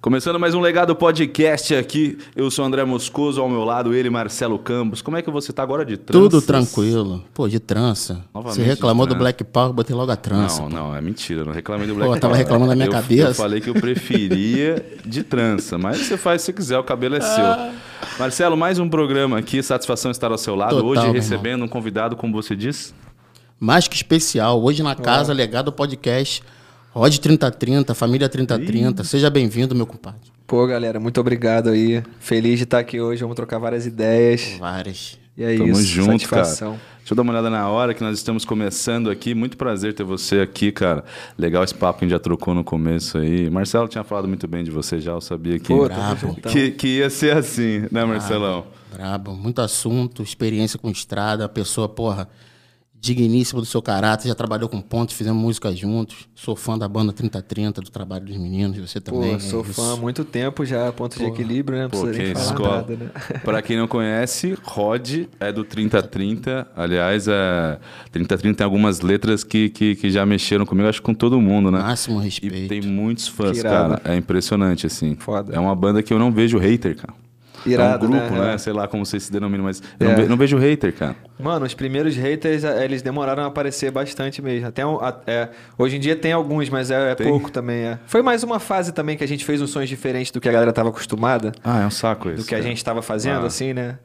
Começando mais um Legado Podcast aqui. Eu sou André Moscoso, ao meu lado ele, Marcelo Campos. Como é que você tá agora de trança? Tudo tranquilo. Pô, de trança. Novamente Você reclamou do. Black Power, botei logo a trança. Não, pô. não, é mentira. Eu não reclamei do Black Pô, eu tava Power. reclamando da minha Eu- cabeça. Eu falei que eu preferia de trança, mas você faz se você quiser, o cabelo é seu. Marcelo, mais um programa aqui. Satisfação estar ao seu lado. Total, Hoje recebendo um convidado, como você diz. Mais que especial. Hoje na casa, legado podcast. Rod 3030, família 3030. Seja bem-vindo, meu compadre. Pô, galera, muito obrigado aí. Feliz de estar aqui hoje. Vamos trocar várias ideias. Várias. E é Tamo isso. junto, satisfação. cara. Deixa eu dar uma olhada na hora que nós estamos começando aqui. Muito prazer ter você aqui, cara. Legal esse papo que a gente já trocou no começo aí. Marcelo tinha falado muito bem de você já, eu sabia que, Pô, Brabo. que, que ia ser assim, né, Marcelão? Brabo. Muito assunto, experiência com estrada. A pessoa, porra, digníssima do seu caráter. Já trabalhou com pontos, fizemos música juntos. Sou fã da banda 3030, do trabalho dos meninos. Você também. Pô, sou é fã há muito tempo já, ponto de equilíbrio, né? Não Pô, precisa nem quem falar escola. nada, né? Pra quem não conhece, Rod é do 3030. Aliás, é, 3030 tem algumas letras que, que, que já mexeram comigo, acho que com todo mundo, né? Máximo E respeito. tem muitos fãs, cara. É impressionante, assim. Foda. É uma banda que eu não vejo hater, cara. Irado, é um grupo, né? né? Sei lá como vocês se denominam, mas eu É. não, ve- não vejo hater, cara. Mano, os primeiros haters, eh, eles demoraram a aparecer bastante mesmo. Até um- é, hoje em dia tem alguns, mas é, é pouco também. É. Foi mais uma fase também que a gente fez uns sons diferentes do que a galera tava acostumada. Ah, é um saco isso. do que a cara. gente estava fazendo, Ah. assim, né?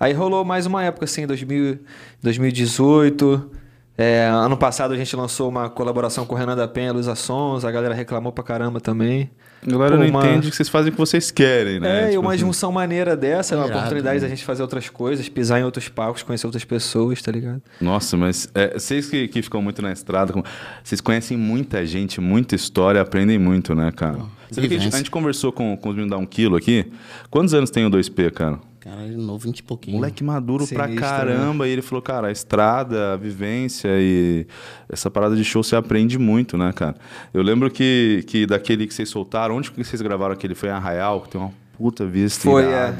Aí rolou mais uma época, assim, 2000, 2018. É, ano passado a gente lançou uma colaboração com o Renan da Penha, Luísa Sons, a galera reclamou pra caramba também. A galera Pô, não uma- entende que vocês fazem o que vocês querem, né? É, e Tipo uma assim. junção maneira dessa, é uma Irado, oportunidade né? da gente fazer outras coisas, pisar em outros palcos, conhecer outras pessoas, tá ligado? Nossa, mas é, vocês que, que ficam muito na estrada, vocês conhecem muita gente, muita história, aprendem muito, né, cara? Que a, gente, a gente conversou com, com os meninos da 1 quilo aqui. Quantos anos tem o 2P, cara? Cara, ele é novo, 20 e pouquinho. Moleque maduro pra Sinistro, caramba. E ele falou, cara, a estrada, a vivência e essa parada de show você aprende muito, né, cara? Eu lembro que, que daquele que vocês soltaram, onde que vocês gravaram aquele? Foi em Arraial, que tem uma puta vista Foi, é.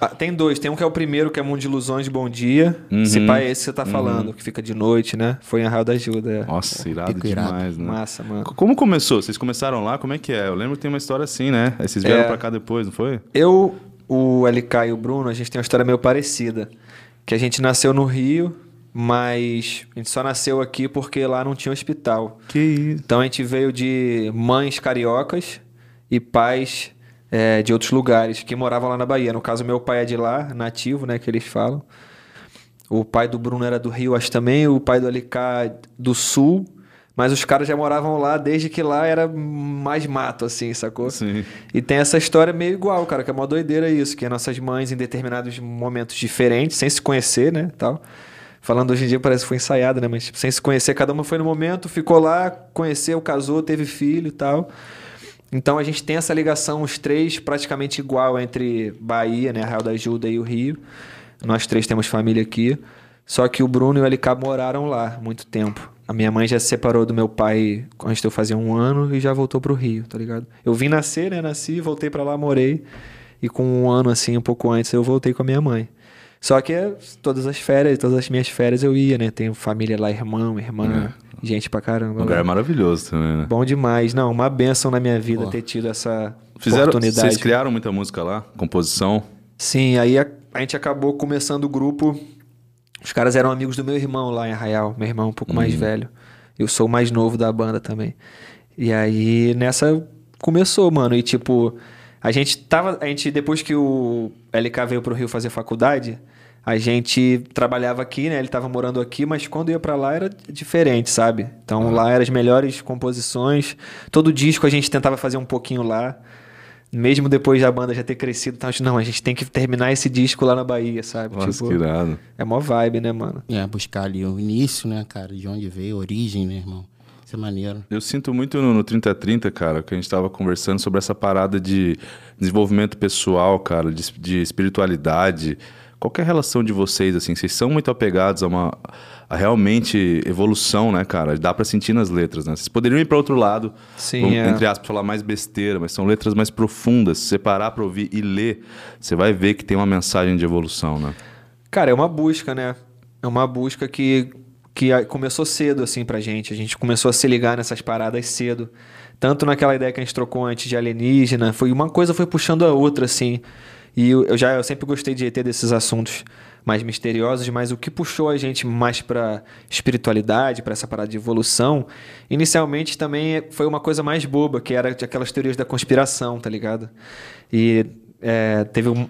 Ah, Tem dois, tem um que é o primeiro, que é Mundo de Ilusões, Bom Dia. Uhum. Esse pai é esse que você tá falando, que fica de noite, né? Foi em Arraial da Ajuda. É. Nossa, irado pico irado. demais, né? Massa, mano. Como começou? Vocês começaram lá? Como é que é? Eu lembro que tem uma história assim, né? Aí vocês vieram É. pra cá depois, não foi? Eu, o LK e o Bruno, a gente tem uma história meio parecida. Que a gente nasceu no Rio, mas a gente só nasceu aqui porque lá não tinha hospital. Que isso. Então a gente veio de mães cariocas e pais é, de outros lugares que moravam lá na Bahia. No caso, meu pai é de lá, nativo, né, que eles falam. O pai do Bruno era do Rio, acho também. O pai do LK do Sul. Mas os caras já moravam lá desde que lá era mais mato, assim, sacou? Sim. E tem essa história meio igual, cara, que é uma doideira isso, que nossas mães em determinados momentos diferentes, sem se conhecer, né, tal. Falando hoje em dia parece que foi ensaiado, né, mas tipo, sem se conhecer, cada uma foi no momento, ficou lá, conheceu, casou, teve filho e tal. Então a gente tem essa ligação, os três praticamente igual entre Bahia, né, Arraial da Ajuda e o Rio. Nós três temos família aqui. Só que o Bruno e o LK moraram lá muito tempo. A minha mãe já se separou do meu pai quando eu fazia um ano e já voltou pro Rio, tá ligado? Eu vim nascer, né? Nasci, voltei pra lá, morei. E com um ano, assim, um pouco antes, eu voltei com a minha mãe. Só que é, todas as férias, todas as minhas férias eu ia, né? Tenho família lá, irmão, irmã, gente pra caramba. Um lugar lá. maravilhoso também, né? Bom demais. Não, uma benção na minha vida Pô. ter tido essa Fizeram, oportunidade. vocês criaram muita música lá? Composição? Sim, aí a, a gente acabou começando o grupo. Os caras eram amigos do meu irmão lá em Arraial. Meu irmão um pouco mais velho. Eu sou o mais novo da banda também. E aí nessa começou, mano. E tipo, a gente tava. A gente, depois que o LK veio pro Rio fazer faculdade, a gente trabalhava aqui, né? Ele tava morando aqui, mas quando ia pra lá era diferente, sabe? Então lá eram as melhores composições. Todo disco a gente tentava fazer um pouquinho lá. Mesmo depois da banda já ter crescido, então, gente, não, a gente tem que terminar esse disco lá na Bahia, sabe? Nossa, Tipo, que irado. é mó vibe, né, mano? É, buscar ali o início, né, cara? De onde veio, a origem, né, irmão? Isso é maneiro. Eu sinto muito no, no 3030, cara, que a gente tava conversando sobre essa parada de desenvolvimento pessoal, cara, de, de espiritualidade. Qual é a relação de vocês, assim? Vocês são muito apegados a uma a realmente evolução, né, cara? Dá pra sentir nas letras, né? Vocês poderiam ir pra outro lado, Sim, vamos, é. entre aspas, falar mais besteira, mas são letras mais profundas. Se você parar pra ouvir e ler, você vai ver que tem uma mensagem de evolução, né? Cara, é uma busca, né? É uma busca que, que começou cedo, assim, pra gente. A gente começou a se ligar nessas paradas cedo. Tanto naquela ideia que a gente trocou antes de alienígena, foi uma coisa foi puxando a outra, assim. E eu, eu já eu sempre gostei de ter desses assuntos mais misteriosos, mas o que puxou a gente mais para espiritualidade, para essa parada de evolução, inicialmente também foi uma coisa mais boba, que era aquelas teorias da conspiração, tá ligado? E é, teve um,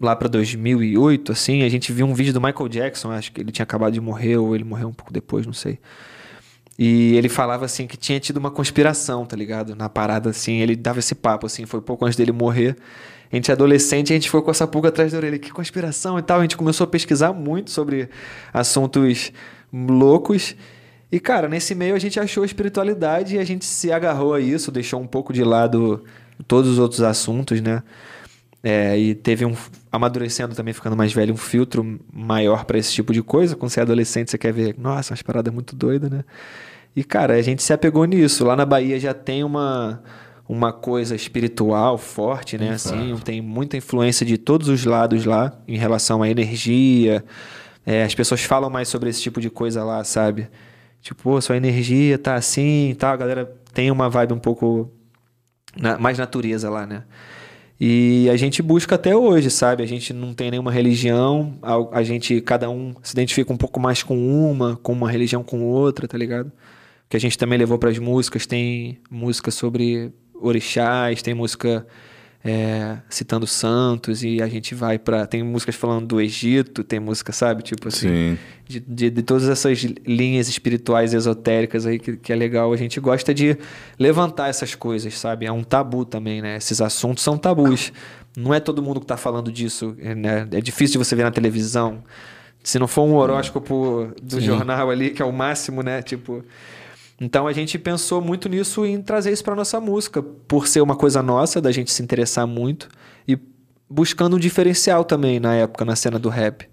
lá para 2008, assim, a gente viu um vídeo do Michael Jackson, acho que ele tinha acabado de morrer ou ele morreu um pouco depois, não sei. E ele falava assim que tinha tido uma conspiração, tá ligado? Na parada assim, ele dava esse papo assim, foi pouco antes dele morrer. A gente é adolescente, a gente foi com essa pulga atrás da orelha, que conspiração e tal. A gente começou a pesquisar muito sobre assuntos loucos. E, cara, nesse meio a gente achou a espiritualidade e a gente se agarrou a isso, deixou um pouco de lado todos os outros assuntos, né? É, e teve um amadurecendo também, ficando mais velho, um filtro maior para esse tipo de coisa. Quando você é adolescente, você quer ver, nossa, umas paradas muito doidas, né? E, cara, a gente se apegou nisso. Lá na Bahia já tem uma, uma coisa espiritual forte, né? Assim, tem muita influência de todos os lados lá em relação à energia. É, as pessoas falam mais sobre esse tipo de coisa lá, sabe? Tipo, sua energia tá assim e tal. A galera tem uma vibe um pouco na, mais natureza lá, né? E a gente busca até hoje, sabe? A gente não tem nenhuma religião, a, a, gente, cada um se identifica um pouco mais com uma, com uma religião com outra, tá ligado? Que a gente também levou para as músicas, tem música sobre orixás, tem música é, citando santos e a gente vai para tem músicas falando do Egito, tem música, sabe, tipo assim, de, de, de, todas essas linhas espirituais esotéricas aí que, que é legal. A gente gosta de levantar essas coisas, sabe? É um tabu também, né? Esses assuntos são tabus. Não é todo mundo que está falando disso, né? É difícil de você ver na televisão. Se não for um horóscopo do Sim. jornal ali, que é o máximo, né? Tipo, então a gente pensou muito nisso em trazer isso para nossa música, por ser uma coisa nossa, da gente se interessar muito e buscando um diferencial também na época na cena do rap.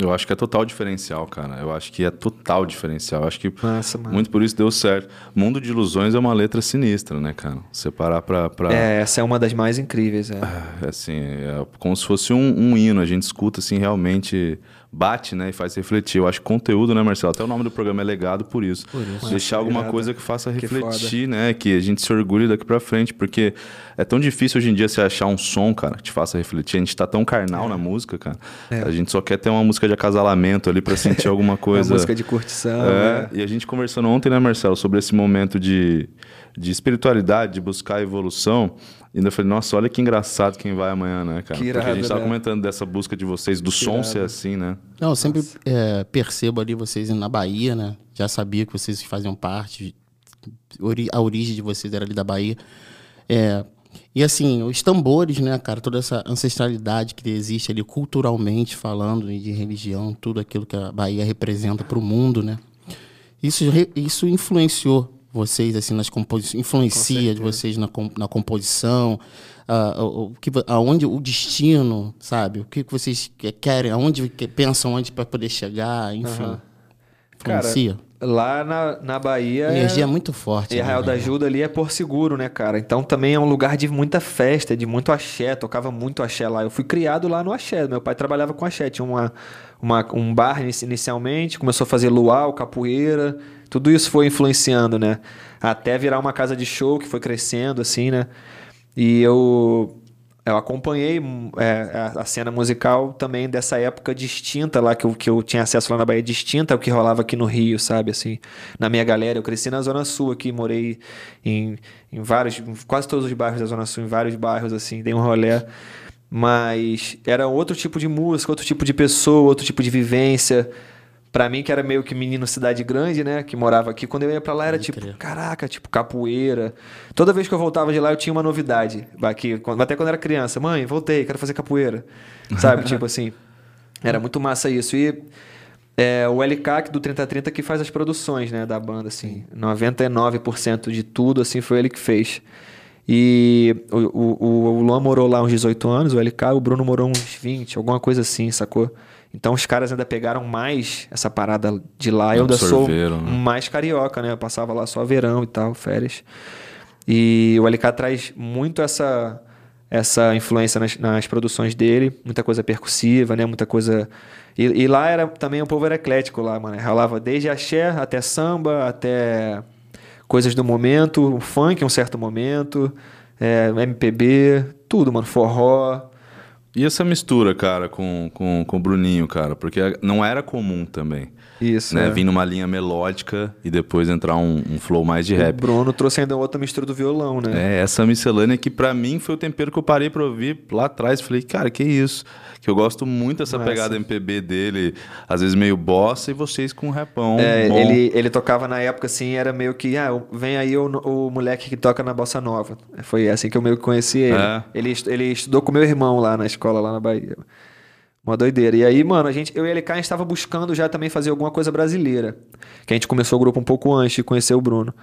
Eu acho que é total diferencial, cara. Eu acho que é total diferencial. Eu acho que Nossa, muito por isso deu certo. Mundo de Ilusões é uma letra sinistra, né, cara? Você parar pra, pra... É, essa é uma das mais incríveis, é. é assim, é como se fosse um, um hino. A gente escuta, assim, realmente bate, né, e faz refletir. Eu acho que conteúdo, né, Marcelo? Até o nome do programa é legado por isso. Por isso. Deixar alguma coisa que faça refletir, que né, que a gente se orgulhe daqui para frente, porque é tão difícil hoje em dia você achar um som, cara, que te faça refletir. A gente tá tão carnal é. na música, cara. É. A gente só quer ter uma música de acasalamento ali para sentir alguma coisa. uma música de curtição. É. Né? E a gente conversando ontem, né, Marcelo, sobre esse momento de, de espiritualidade, de buscar evolução. E ainda falei, nossa, olha que engraçado quem vai amanhã, né, cara? Que irado, Porque a gente estava né? comentando dessa busca de vocês, do que som irado. ser assim, né? Não, eu sempre é, percebo ali vocês na Bahia, né? Já sabia que vocês faziam parte, a origem de vocês era ali da Bahia. É, e assim, os tambores, né, cara, toda essa ancestralidade que existe ali culturalmente falando de religião, tudo aquilo que a Bahia representa para o mundo, né? Isso, isso influenciou vocês assim nas composições, influencia de vocês na, na composição, uh, o, que, aonde o destino, sabe? O que vocês querem, aonde pensam onde para poder chegar, enfim. Uhum. Influencia. Cara, lá na, na Bahia. A energia é, é muito forte. E Arraial né, da Ajuda ali é por seguro, né, cara? Então também é um lugar de muita festa, de muito axé. Tocava muito axé lá. Eu fui criado lá no axé. Meu pai trabalhava com axé. Tinha uma, uma, um bar inicialmente, começou a fazer luau, capoeira. Tudo isso foi influenciando, né? Até virar uma casa de show que foi crescendo, assim, né? E eu, eu acompanhei é, a cena musical também dessa época distinta lá, que eu, que eu tinha acesso lá na Bahia, distinta ao que rolava aqui no Rio, sabe? Assim, na minha galera. Eu cresci na Zona Sul aqui, morei em, em vários, em quase todos os bairros da Zona Sul, em vários bairros, assim, dei um rolê. Mas era outro tipo de música, outro tipo de pessoa, outro tipo de vivência. Pra mim, que era meio que menino cidade grande, né? Que morava aqui. Quando eu ia pra lá, era tipo, caraca, tipo capoeira. Toda vez que eu voltava de lá, eu tinha uma novidade. Aqui, até quando eu era criança. Mãe, voltei, quero fazer capoeira. Sabe? tipo assim. Era muito massa isso. E é, o LK do 3030 que faz as produções, né? Da banda, assim. 99% de tudo, assim, foi ele que fez. E o, o, o Luan morou lá uns 18 anos, o LK, o Bruno morou uns 20, alguma coisa assim, sacou? Então os caras ainda pegaram mais essa parada de lá. Eu ainda sou né? mais carioca, né? Eu passava lá só verão e tal, férias. E o LK traz muito essa essa influência nas, nas produções dele, muita coisa percussiva, né? Muita coisa. E, e, lá era também o povo era eclético lá, mano. Rolava desde axé até samba, até coisas do momento, o funk em um certo momento, é, MPB, tudo, mano, forró. E essa mistura, cara, com, com, com o Bruninho, cara? Porque não era comum também. Isso. Né? é. Vir numa linha melódica e depois entrar um, um flow mais de O rap. Bruno trouxe ainda outra mistura do violão, né? É, essa miscelânea que pra mim foi o tempero que eu parei pra ouvir lá atrás. Falei, cara, que isso? Que eu gosto muito dessa Massa. pegada MPB dele, às vezes meio bossa, e vocês com um rapão. É, bom. ele, ele tocava na época assim, era meio que, ah, vem aí o, o moleque que toca na Bossa Nova. Foi assim que eu meio que conheci ele. É. Ele, ele estudou com meu irmão lá na escola, lá na Bahia. Uma doideira. E aí, mano, a gente, eu e ele cá, a gente estava buscando já também fazer alguma coisa brasileira. Que a gente começou o grupo um pouco antes de conhecer o Bruno.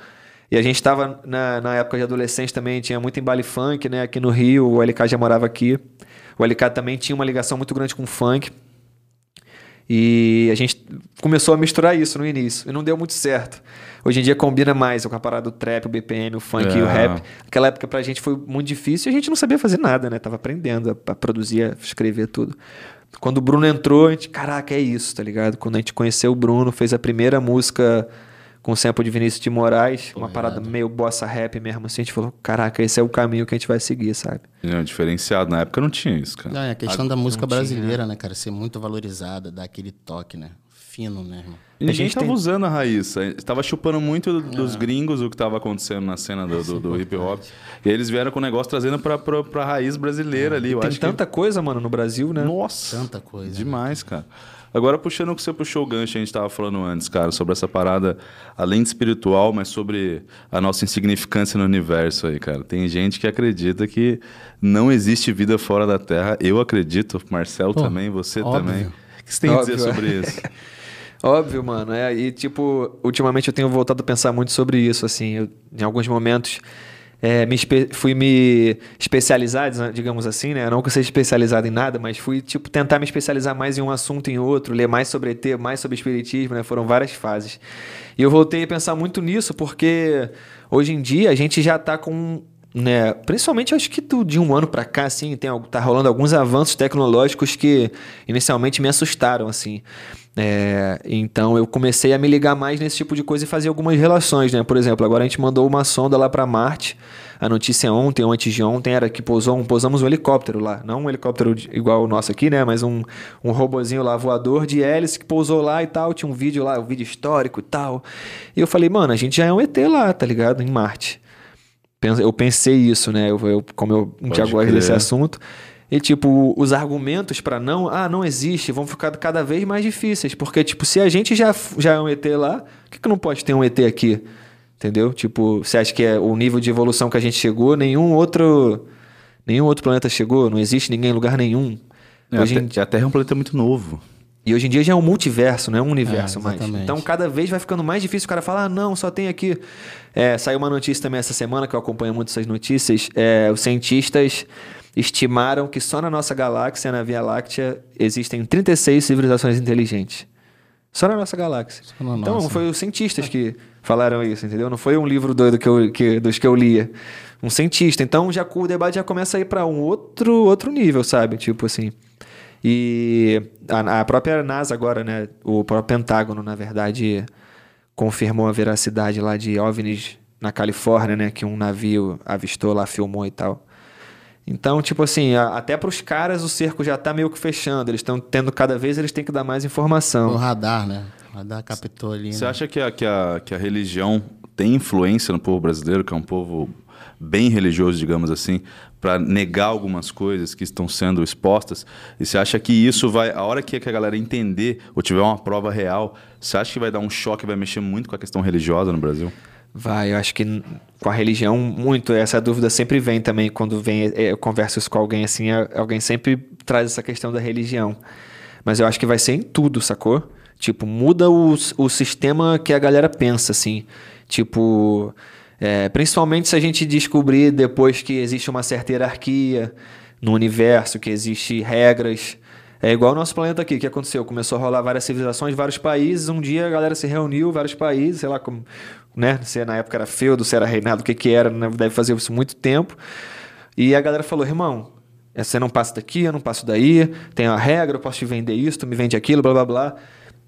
E a gente estava na, na época de adolescente também, tinha muito em baile funk, né? Aqui no Rio, o LK já morava aqui. O LK também tinha uma ligação muito grande com o funk. E a gente começou a misturar isso no início. E não deu muito certo. Hoje em dia combina mais com a parada do trap, o BPM, o funk e o É. rap. Aquela época pra gente foi muito difícil e a gente não sabia fazer nada, né? Tava aprendendo a, a produzir, a escrever tudo. Quando o Bruno entrou, a gente, caraca, é isso, tá ligado? Quando a gente conheceu o Bruno, fez a primeira música com o sample de Vinícius de Moraes, uma parada meio bossa rap mesmo, assim, a gente falou, caraca, esse é o caminho que a gente vai seguir, sabe? Não, diferenciado. Na época não tinha isso, cara. Não, é a questão da música não tinha. brasileira, né, cara? Ser muito valorizada, dar aquele toque, né? Fino, né, irmão? E A ninguém gente tava tem- usando a raiz. Tava chupando muito Ah. dos gringos o que tava acontecendo na cena do, do- do hip hop. E aí eles vieram com o negócio trazendo pra, pra, pra raiz brasileira ali. Eu Tem acho tanta coisa, mano, no Brasil, que... né? Nossa! Tanta coisa, né, Demais, cara. Agora, puxando o que você puxou o gancho, a gente tava falando antes, cara, sobre essa parada, além de espiritual, mas sobre a nossa insignificância no universo aí, cara. Tem gente que acredita que não existe vida fora da Terra. Eu acredito, Marcelo Pô, também, você óbvio. também. O que você tem a dizer Óbvio, é. sobre isso? Óbvio, mano. É, e, tipo, ultimamente eu tenho voltado a pensar muito sobre isso, assim. Eu, em alguns momentos, é, me fui me especializar, digamos assim, né? Não que eu seja especializado em nada, mas fui, tipo, tentar me especializar mais em um assunto em outro, ler mais sobre ET, mais sobre espiritismo, né? Foram várias fases. E eu voltei a pensar muito nisso, porque hoje em dia a gente já tá com né, principalmente acho que do- de um ano pra cá, assim, tem, tá rolando alguns avanços tecnológicos que inicialmente me assustaram, assim. É, então eu comecei a me ligar mais nesse tipo de coisa e fazer algumas relações, né? Por exemplo, agora a gente mandou uma sonda lá pra Marte. A notícia ontem ou antes de ontem era que pousou um, pousamos um helicóptero lá, não um helicóptero igual o nosso aqui, né? Mas um, um robozinho lá voador de hélice que pousou lá e tal. Tinha um vídeo lá, um vídeo histórico e tal. E eu falei, mano, a gente já é um ET lá, tá ligado? Em Marte. Eu pensei isso, né? Eu, eu- como eu Pode gosto crer. desse assunto. E, tipo, os argumentos pra não, ah, não existe, vão ficar cada vez mais difíceis. Porque, tipo, se a gente já, já é um ET lá, por que, que não pode ter um ET aqui? Entendeu? Tipo, você acha que é o nível de evolução que a gente chegou, nenhum outro. Nenhum outro planeta chegou, não existe ninguém em lugar nenhum. É, Hoje a, em a Terra é um planeta muito novo. e hoje em dia já é um multiverso, não é um universo É, mais. Então cada vez vai ficando mais difícil o cara falar, ah, não, só tem aqui. É, saiu uma notícia também essa semana, que eu acompanho muito essas notícias. é, os cientistas estimaram que só na nossa galáxia, na Via Láctea, existem 36 civilizações inteligentes. Só na nossa galáxia. Na então nossa. foi os cientistas que falaram isso, entendeu? Não foi um livro doido que eu, que, dos que eu lia. Um cientista. Então já o debate já começa a ir para um outro, outro nível, sabe? Tipo assim. E a, a própria NASA agora, né? O próprio Pentágono, na verdade, confirmou a veracidade lá de OVNIs na Califórnia, né? Que um navio avistou lá, filmou e tal. Então, tipo assim, a- até para os caras o cerco já tá meio que fechando. Eles estão tendo cada vez, eles têm que dar mais O informação. radar, né? O radar captou ali. Você né? acha que a, que, a, que a religião tem influência no povo brasileiro, que é um povo bem religioso, digamos assim, para negar algumas coisas que estão sendo expostas? E você acha que isso vai, a hora que a galera entender ou tiver uma prova real, você acha que vai dar um choque, vai mexer muito com a questão religiosa no Brasil? Vai, eu acho que com a religião, muito. Essa dúvida sempre vem também quando vem, eh, eu converso com alguém assim, a- alguém sempre traz essa questão da religião. Mas eu acho que vai ser em tudo, sacou? Tipo, muda o, o sistema que a galera pensa, assim. Tipo, eh, principalmente se a gente descobrir depois que existe uma certa hierarquia no universo, que existe regras. É igual o nosso planeta aqui, o que aconteceu? Começou a rolar várias civilizações, vários países. Um dia a galera se reuniu, vários países, sei lá como, né? Se na época era feudo, se era reinado, o que que era, né? deve fazer isso muito tempo. E a galera falou, irmão, eh, você não passa daqui, eu não passo daí, tem a regra, eu posso te vender isso, tu me vende aquilo, blá blá blá.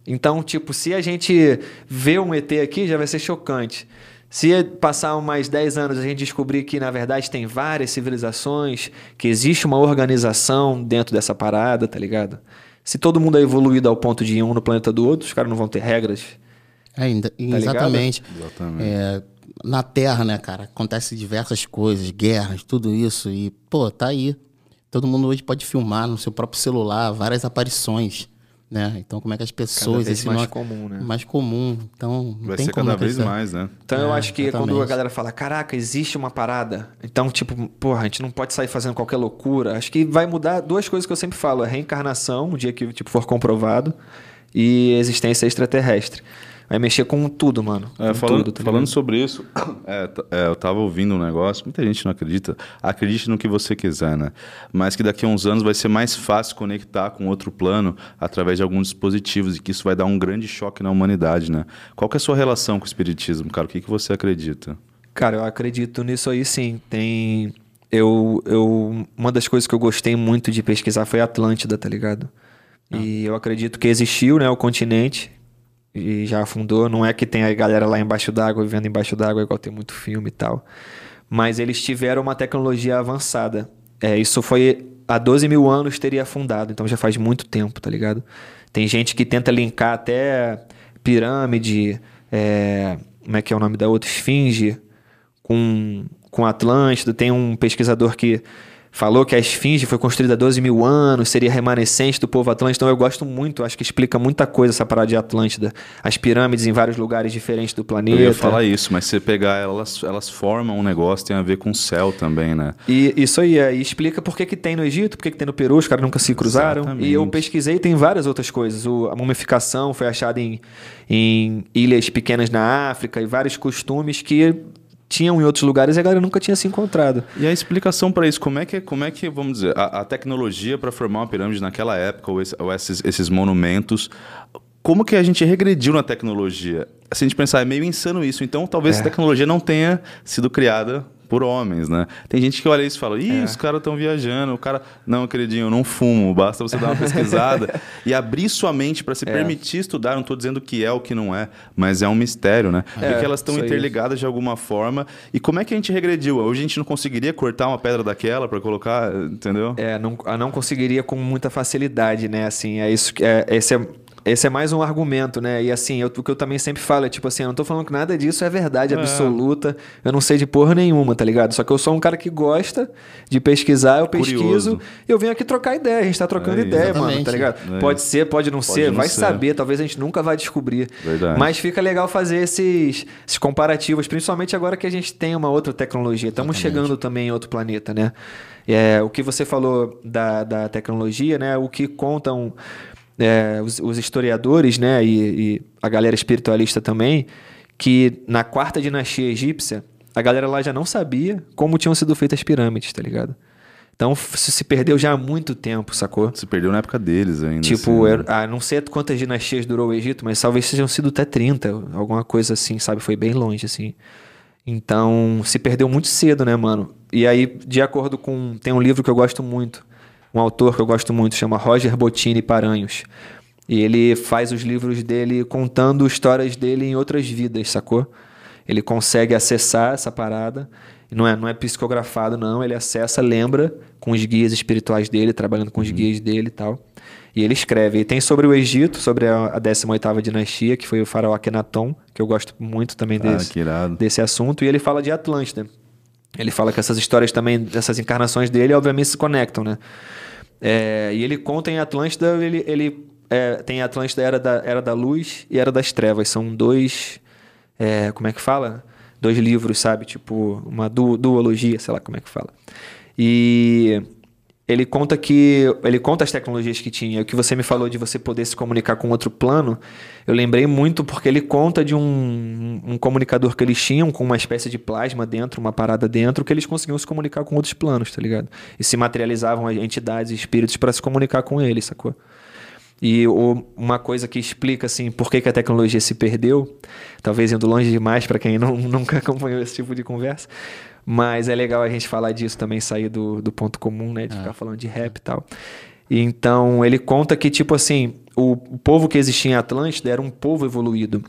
Então, tipo, se a gente vê um ET aqui, já vai ser chocante. Se passar mais 10 anos a gente descobrir que, na verdade, tem várias civilizações, que existe uma organização dentro dessa parada, tá ligado? Se todo mundo é evoluído ao ponto de ir um no planeta do outro, os caras não vão ter regras. É, ainda, exatamente. É, na Terra, né, cara, acontece diversas coisas, guerras, tudo isso. E, pô, tá aí. Todo mundo hoje pode filmar no seu próprio celular várias aparições né? Então, como é que as pessoas. Cada vez mais não... comum, né? Mais comum. Então, Vai ser cada vez mais, né? Então, é, eu acho que exatamente. quando a galera fala, caraca, existe uma parada. Então, tipo, porra, a gente não pode sair fazendo qualquer loucura. Acho que vai mudar duas coisas que eu sempre falo: a reencarnação, o dia que tipo, for comprovado, e existência extraterrestre. Vai mexer com tudo, mano. É, falando, tudo, tá falando sobre isso, é, é, eu tava ouvindo um negócio, muita gente não acredita. Acredite no que você quiser, né? Mas que daqui a uns anos vai ser mais fácil conectar com outro plano através de alguns dispositivos e que isso vai dar um grande choque na humanidade, né? Qual que é a sua relação com o espiritismo, cara? O que, que você acredita? Cara, eu acredito nisso aí sim. Tem. Eu, eu, uma das coisas que eu gostei muito de pesquisar foi a Atlântida, tá ligado? Ah. E eu acredito que existiu, né, o continente, e já afundou. Não é que tem a galera lá embaixo d'água vivendo embaixo d'água, igual tem muito filme e tal. Mas eles tiveram uma tecnologia avançada. É, isso foi há 12 mil anos teria afundado, então já faz muito tempo, tá ligado? Tem gente que tenta linkar até pirâmide, é, como é que é o nome da outra? Esfinge, com, com Atlântida. Tem um pesquisador que falou que a esfinge foi construída há 12 mil anos, seria remanescente do povo atlântico. Então eu gosto muito, acho que explica muita coisa essa parada de Atlântida. As pirâmides em vários lugares diferentes do planeta. Eu ia falar isso, mas se pegar elas, elas formam um negócio tem a ver com o céu também, né? E isso aí, é, e explica por que, que tem no Egito, por que, que tem no Peru, os caras nunca se cruzaram. Exatamente. E eu pesquisei, tem várias outras coisas. O, a mumificação foi achada em, em ilhas pequenas na África e vários costumes que tinham em outros lugares e a galera nunca tinha se encontrado. E a explicação para isso, como é que, como é que vamos dizer, a, a tecnologia para formar uma pirâmide naquela época, ou, esse, ou esses, esses monumentos, como que a gente regrediu na tecnologia? Se a gente pensar, é meio insano isso. Então, talvez é. a tecnologia não tenha sido criada por homens, né? Tem gente que olha isso e fala, ih, é. os caras estão viajando, o cara... Não, queridinho, eu não fumo, basta você dar uma pesquisada e abrir sua mente para se é. permitir estudar, não estou dizendo que é o que não é, mas é um mistério, né? É, Porque elas estão interligadas de alguma forma. E como é que a gente regrediu? Hoje a gente não conseguiria cortar uma pedra daquela para colocar, entendeu? É, não, não conseguiria com muita facilidade, né? Assim, é isso que... É, esse é esse é mais um argumento, né? E assim, eu, o que eu também sempre falo é tipo assim, eu não tô falando que nada disso é verdade é. absoluta. Eu não sei de porra nenhuma, tá ligado? Só que eu sou um cara que gosta de pesquisar, eu pesquiso Curioso. e eu venho aqui trocar ideia. A gente tá trocando é, ideia, mano, tá ligado? É. Pode ser, pode não pode ser, não vai ser. saber, talvez a gente nunca vai descobrir. Verdade. Mas fica legal fazer esses, esses comparativos, principalmente agora que a gente tem uma outra tecnologia. Estamos chegando também em outro planeta, né? É, o que você falou da, da tecnologia, né? O que contam é, os, os, historiadores, né, e, e, a galera espiritualista também, que na quarta dinastia egípcia, a galera lá já não sabia como tinham sido feitas as pirâmides, tá ligado? Então se perdeu já há muito tempo, sacou? Se perdeu na época deles ainda. Tipo, assim, né? ah, não sei quantas dinastias durou o Egito, mas talvez sejam sido até 30, alguma coisa assim, sabe? Foi bem longe, assim. Então, se perdeu muito cedo, né, mano? E aí, de acordo com. Tem um livro que eu gosto muito, um autor que eu gosto muito, chama Roger Bottini Paranhos. E ele faz os livros dele contando histórias dele em outras vidas, sacou? Ele consegue acessar essa parada. Não é, não é psicografado, não. Ele acessa, lembra com os guias espirituais dele, trabalhando com os uhum. guias dele e tal. E ele escreve. E tem sobre o Egito, sobre a, 18ª dinastia, que foi o faraó Akhenaton, que eu gosto muito também ah, desse, desse assunto. E ele fala de Atlântida. Ele fala que essas histórias também, essas encarnações dele, obviamente se conectam, né? É, e ele conta em Atlântida, ele, ele é, tem Atlântida era da, era da luz e era das trevas. São dois. É, como é que fala? Dois livros, sabe? Tipo, uma du, duologia, sei lá como é que fala. E ele conta que ele conta as tecnologias que tinha. O que você me falou de você poder se comunicar com outro plano, eu lembrei muito porque ele conta de um, um comunicador que eles tinham com uma espécie de plasma dentro, uma parada dentro, que eles conseguiam se comunicar com outros planos, tá ligado? E se materializavam entidades e espíritos para se comunicar com eles, sacou? E uma coisa que explica assim por que, que, a tecnologia se perdeu, talvez indo longe demais para quem não, nunca acompanhou esse tipo de conversa, mas é legal a gente falar disso também, sair do, do ponto comum, né? De é. ficar falando de rap e tal. E então ele conta que, tipo assim, o, o povo que existia em Atlântida era um povo evoluído.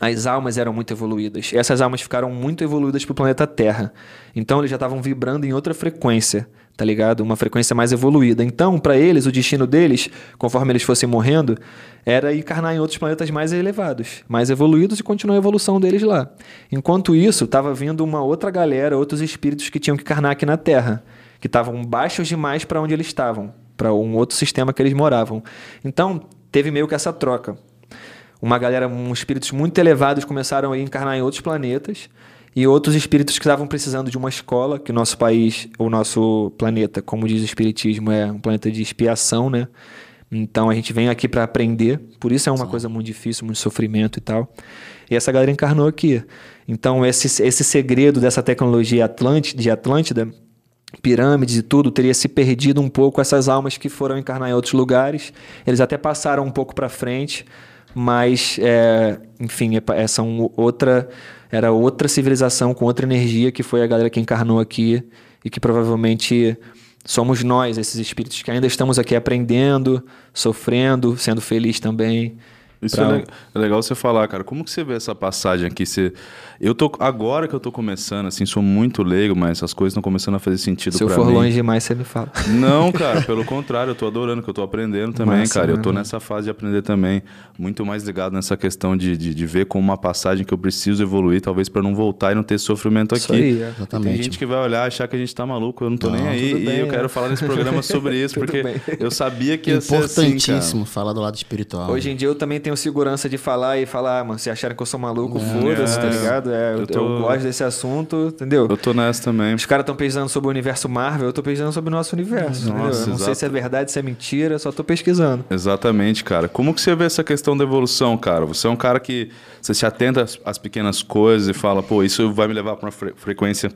As almas eram muito evoluídas. E essas almas ficaram muito evoluídas para o planeta Terra. Então eles já estavam vibrando em outra frequência, tá ligado? Uma frequência mais evoluída. Então, para eles, o destino deles, conforme eles fossem morrendo, era encarnar em outros planetas mais elevados, mais evoluídos e continuar a evolução deles lá. Enquanto isso, estava vindo uma outra galera, outros espíritos que tinham que encarnar aqui na Terra, que estavam baixos demais para onde eles estavam, para um outro sistema que eles moravam. Então, teve meio que essa troca uma galera, uns espíritos muito elevados começaram a encarnar em outros planetas e outros espíritos que estavam precisando de uma escola, que o nosso país, o nosso planeta, como diz o espiritismo, é um planeta de expiação, né? Então a gente vem aqui para aprender, por isso é uma Sim. coisa muito difícil, muito sofrimento e tal. E essa galera encarnou aqui. Então esse, esse segredo dessa tecnologia Atlântida, de Atlântida, pirâmides e tudo, teria se perdido um pouco essas almas que foram encarnar em outros lugares. Eles até passaram um pouco para frente, mas é, enfim, é, é, são outra era outra civilização com outra energia que foi a galera que encarnou aqui e que provavelmente somos nós, esses espíritos que ainda estamos aqui aprendendo, sofrendo, sendo feliz também. Isso pra... é, legal você falar, cara. Como que você vê essa passagem aqui? Você... Eu tô agora que eu tô começando, assim, sou muito leigo, mas essas coisas estão começando a fazer sentido para mim. Se eu for longe demais, você me fala. Não, cara, pelo contrário, eu tô adorando, que eu tô aprendendo também, Massa, cara. Eu tô nessa fase de aprender também, muito mais ligado nessa questão de, de, de ver como uma passagem que eu preciso evoluir, talvez para não voltar e não ter sofrimento aqui. Isso aí, é. exatamente. Tem gente que vai olhar achar que a gente tá maluco, eu não tô não, nem aí. Bem, e eu é. quero falar nesse programa sobre isso, porque bem. eu sabia que ia ser assim, Importantíssimo falar do lado espiritual. Hoje em dia eu também tenho segurança de falar e falar, ah, mano, se acharem que eu sou maluco, é, foda-se, tá ligado? É, eu, tô... eu, gosto desse assunto, entendeu? Eu tô nessa também. Os caras estão pesquisando sobre o universo Marvel, eu tô pesquisando sobre o nosso universo, Nossa, entendeu? Eu não sei se é verdade, se é mentira, só tô pesquisando. Exatamente, cara. Como que você vê essa questão da evolução, cara? Você é um cara que você se atenta às, às pequenas coisas e fala, pô, isso vai me levar para uma fre frequência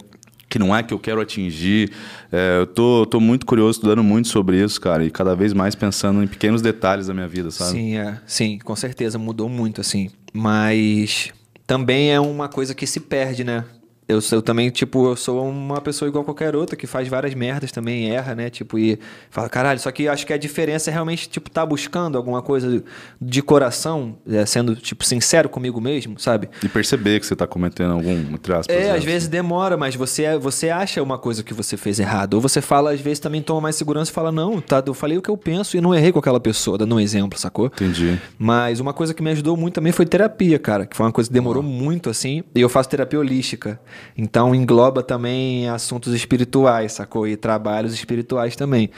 que não é que eu quero atingir. É, eu tô, tô muito curioso, estudando muito sobre isso, cara, e cada vez mais pensando em pequenos detalhes da minha vida, sabe? Sim, é. Sim, com certeza mudou muito, assim. Mas também é uma coisa que se perde, né? Eu, eu também, tipo, eu sou uma pessoa igual qualquer outra que faz várias merdas também, erra, né? Tipo, e fala, caralho, só que acho que a diferença é realmente, tipo, tá buscando alguma coisa de coração, é, sendo, tipo, sincero comigo mesmo, sabe? E perceber que você tá cometendo algum, entre aspas, É, às vezes demora, mas você, você acha uma coisa que você fez errado. Ou você fala, às vezes também toma mais segurança e fala, não, tá, eu falei o que eu penso e não errei com aquela pessoa, dando um exemplo, sacou? Entendi. Mas uma coisa que me ajudou muito também foi terapia, cara, que foi uma coisa que demorou muito, assim, e eu faço terapia holística. Então engloba também assuntos espirituais, sacou? E trabalhos espirituais também.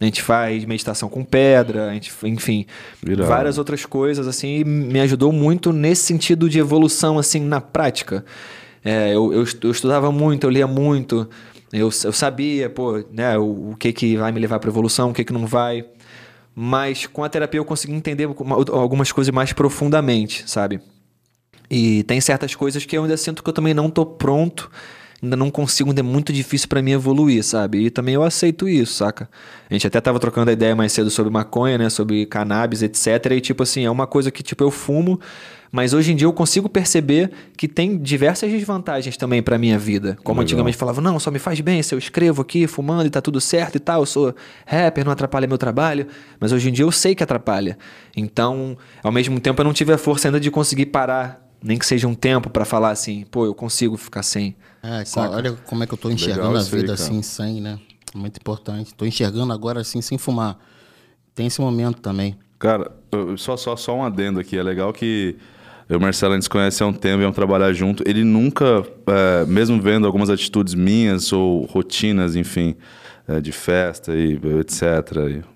A gente faz meditação com pedra, a gente, enfim, Virado. várias outras coisas assim, e me ajudou muito nesse sentido de evolução assim na prática. É, eu, eu, eu, estudava muito, eu lia muito, eu, eu sabia, pô, né, o, o que que vai me levar para evolução, o que que não vai. Mas com a terapia eu consegui entender algumas coisas mais profundamente, sabe? E tem certas coisas que eu ainda sinto que eu também não tô pronto, ainda não consigo, ainda é muito difícil para mim evoluir, sabe? E também eu aceito isso, saca? A gente até tava trocando a ideia mais cedo sobre maconha, né? Sobre cannabis, etc. E tipo assim, é uma coisa que tipo eu fumo, mas hoje em dia eu consigo perceber que tem diversas desvantagens também para minha vida. Como Legal. antigamente falava, não, só me faz bem se eu escrevo aqui fumando e tá tudo certo e tal, eu sou rapper, não atrapalha meu trabalho. Mas hoje em dia eu sei que atrapalha. Então, ao mesmo tempo eu não tive a força ainda de conseguir parar nem que seja um tempo para falar assim, pô, eu consigo ficar sem. É, olha como é que eu tô enxergando Legal a vida aí, assim, sem, né? Muito importante. Tô enxergando agora assim, sem fumar. Tem esse momento também. Cara, só, só, só um adendo aqui. É legal que eu e o Marcelo a gente se conhece há um tempo, vamos trabalhar junto. Ele nunca, é, mesmo vendo algumas atitudes minhas ou rotinas, enfim, é, de festa e etc.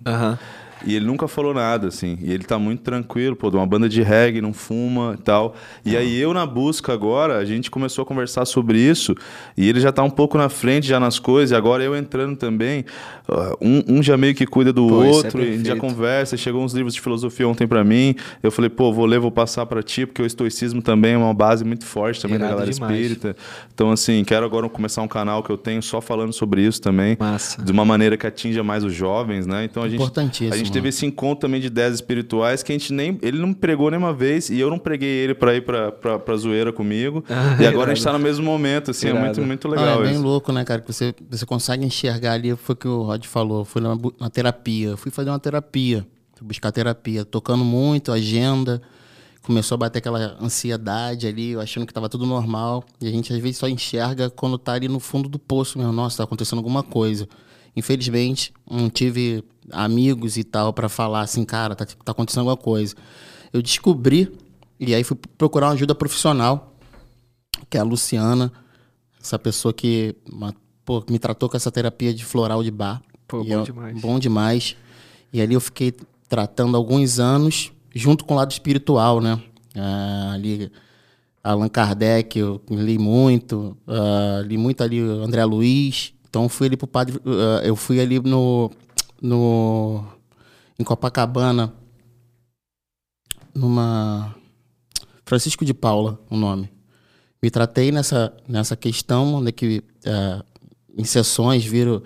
Aham. Uhum. E ele nunca falou nada, assim. E ele tá muito tranquilo, pô, de uma banda de reggae, não fuma e tal. E aí eu, na busca agora, a gente começou a conversar sobre isso. E ele já tá um pouco na frente já nas coisas. E agora eu entrando também. Uh, um, um já meio que cuida do pô, é outro. É e a gente já conversa. Chegou uns livros de filosofia ontem para mim. Eu falei, pô, vou ler, vou passar para ti, porque o estoicismo também é uma base muito forte também Irado da galera demais. espírita. Então, assim, quero agora começar um canal que eu tenho só falando sobre isso também. Massa. De uma maneira que atinja mais os jovens, né? Então a gente. Importantíssimo. A gente gente teve esse encontro também de ideias espirituais que a gente nem. Ele não pregou nenhuma vez e eu não preguei ele para ir pra, pra, pra zoeira comigo. Ah, e agora irado. a gente tá no mesmo momento, assim, irado. é muito, muito legal. Ah, é bem isso. louco, né, cara? Que você, você consegue enxergar ali, foi o que o Rod falou, foi na, na terapia. Eu fui fazer uma terapia, fui buscar terapia, tocando muito, agenda. começou a bater aquela ansiedade ali, eu achando que tava tudo normal. E a gente às vezes só enxerga quando tá ali no fundo do poço, meu, nossa, tá acontecendo alguma coisa. Infelizmente, não tive amigos e tal para falar assim, cara, tá, tá acontecendo alguma coisa. Eu descobri, e aí fui procurar uma ajuda profissional, que é a Luciana, essa pessoa que uma, pô, me tratou com essa terapia de floral de bar. Pô, bom eu- demais. Bom demais. E ali eu fiquei tratando alguns anos, junto com o lado espiritual, né? Ah, ali, Allan Kardec, eu li muito, ah, li muito ali André Luiz. Então fui ali pro padre, ah, eu fui ali no, no em Copacabana, numa Francisco de Paula, o nome. Me tratei nessa nessa questão, onde que ah, em sessões viram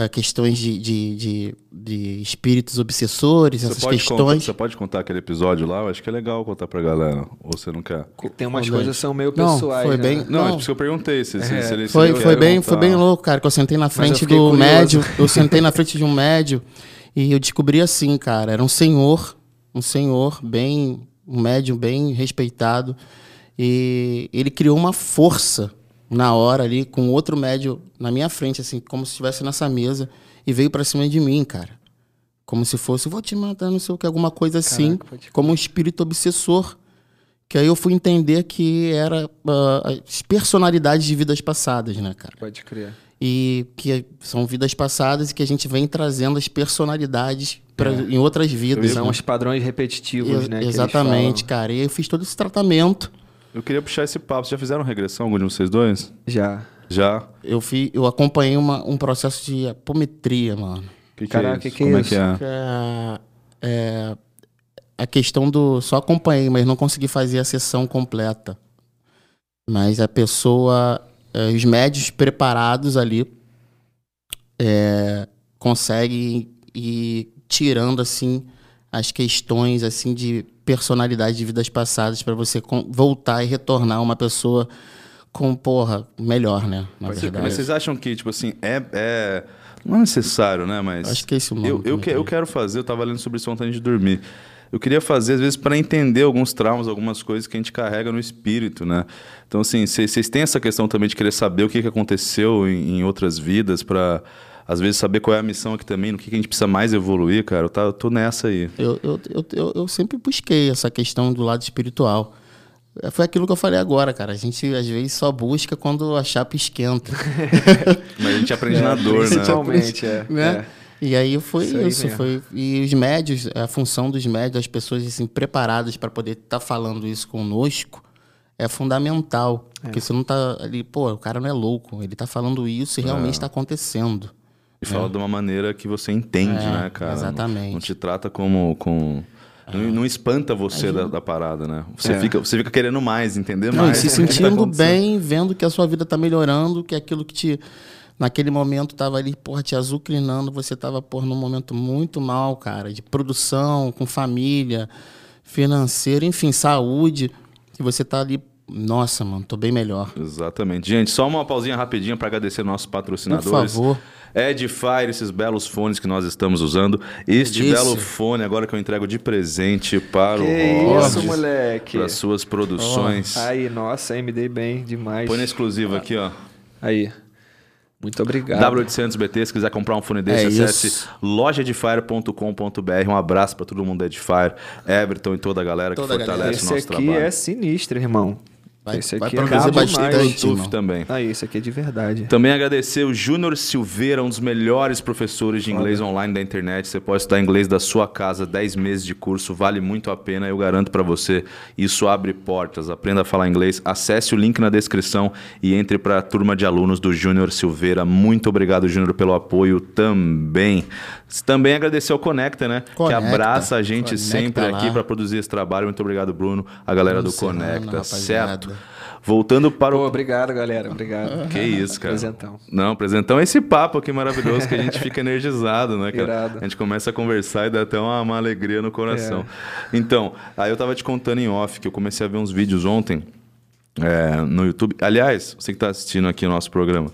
ah, questões de, de, de, de espíritos obsessores, Você essas pode, contar, questões. você pode contar aquele episódio lá? Eu acho que é legal contar pra galera. Ou você não quer? Tem umas coisas que são meio não, pessoais. foi né? bem- Não, é Não. por isso que eu perguntei. Se, se, É. se ele- se Foi, foi, bem, contar. foi bem louco, cara, que eu sentei na frente do curioso. médio. Eu sentei na frente de um médio e eu descobri assim, cara, era um senhor, um senhor bem, um médium bem respeitado. E ele criou uma força na hora ali, com outro médio na minha frente, assim, como se estivesse nessa mesa, e veio pra cima de mim, cara. Como se fosse, vou te matar, não sei o que, alguma coisa assim, Caraca, crer. como um espírito obsessor. Que aí eu fui entender que era ah, as personalidades de vidas passadas, né, cara? Pode crer. E que são vidas passadas e que a gente vem trazendo as personalidades pra, em outras vidas. São né? os padrões repetitivos, Ex- né? Exatamente, cara. E aí eu fiz todo esse tratamento. Eu queria puxar esse papo. Vocês já fizeram regressão, algum de vocês dois? Já. Já? Eu, fi, eu acompanhei uma- um processo de apometria, mano. Que que Caraca, é isso? que que é Como é isso? que é? Que é, é a questão do. Só acompanhei, mas não consegui fazer a sessão completa. Mas a pessoa. é, os médios preparados ali é, conseguem ir tirando assim as questões assim de personalidade de vidas passadas para você voltar e retornar uma pessoa com porra melhor, né? Na Mas, verdade. mas vocês acham que, tipo assim, é. é- Não é necessário, né? Mas. Acho que é esse o nome Eu, eu, que- eu quero fazer, eu tava lendo sobre isso ontem antes de dormir. Eu queria fazer, às vezes, para entender alguns traumas, algumas coisas que a gente carrega no espírito, né? Então, assim, vocês vocês têm essa questão também de querer saber o que, que aconteceu em, em outras vidas, para às vezes, saber qual é a missão aqui também, no que, que a gente precisa mais evoluir, cara. Eu, tá, eu tô nessa aí. Eu, eu, eu, eu, eu sempre busquei essa questão do lado espiritual. É, Foi aquilo que eu falei agora, cara. A gente às vezes só busca quando a chapa esquenta. Mas a gente aprende na dor, né? Principalmente, é. né? é. E aí foi Isso isso. aí foi, e os médios, a função dos médios, as pessoas assim, preparadas para poder estar falando isso conosco, é fundamental. Porque você não tá ali, pô, o cara não é louco. Ele tá falando isso e realmente está acontecendo. E fala de uma maneira que você entende, É, né, cara? Não- exatamente. Não, te trata como. com não, não espanta você da, da parada, né? Você, É. fica, você fica querendo mais, entender Não, e mais. se que tá sentindo acontecendo. bem, vendo que a sua vida tá melhorando, que aquilo que te. Naquele momento tava ali, porra, te azucrinando, você tava, porra, num momento muito mal, cara, de produção, com família, financeiro, enfim, saúde. E você tá ali, nossa, mano, tô bem melhor. Exatamente. Gente, só uma pausinha rapidinha para agradecer nossos Por patrocinadores. favor. Edifier, esses belos fones que nós estamos usando. Este Delícia. belo fone agora que eu entrego de presente para Que o Rod, isso, moleque. para suas produções. Aí, nossa, aí me dei bem demais. Põe na exclusiva aqui, ó. Aí. Muito obrigado. W800BT, se quiser comprar um fone desse, É acesse isso. lojaedifier.com.br. Um abraço para todo mundo da Edifier, Everton e toda a galera Toda que galera. fortalece Esse o nosso aqui trabalho. é sinistro, irmão. Vai- esse vai aqui é produzir brabo bastante, também. Aí, esse aqui é de verdade. Também agradecer o Júnior Silveira, um dos melhores professores de inglês online da internet. Você pode estudar inglês da sua casa, 10 meses de curso, vale muito a pena, eu garanto para você. Isso abre portas, aprenda a falar inglês. Acesse o link na descrição e entre para a turma de alunos do Júnior Silveira. Muito obrigado, Júnior, pelo apoio também. Também agradecer ao Conecta, né? Que Conecta. abraça a gente Conecta sempre lá. aqui para produzir esse trabalho. Muito obrigado, Bruno, a galera Bruno do Conecta, certo? Voltando para Pô, o obrigado, galera. Obrigado. que isso, cara. Presentão. Não, presentão é esse papo aqui maravilhoso que a gente fica energizado, né, cara? Irado. A gente começa a conversar e dá até uma, uma alegria no coração. É. Então, aí eu tava te contando em off que eu comecei a ver uns vídeos ontem é, no YouTube. Aliás, você que tá assistindo aqui o nosso programa.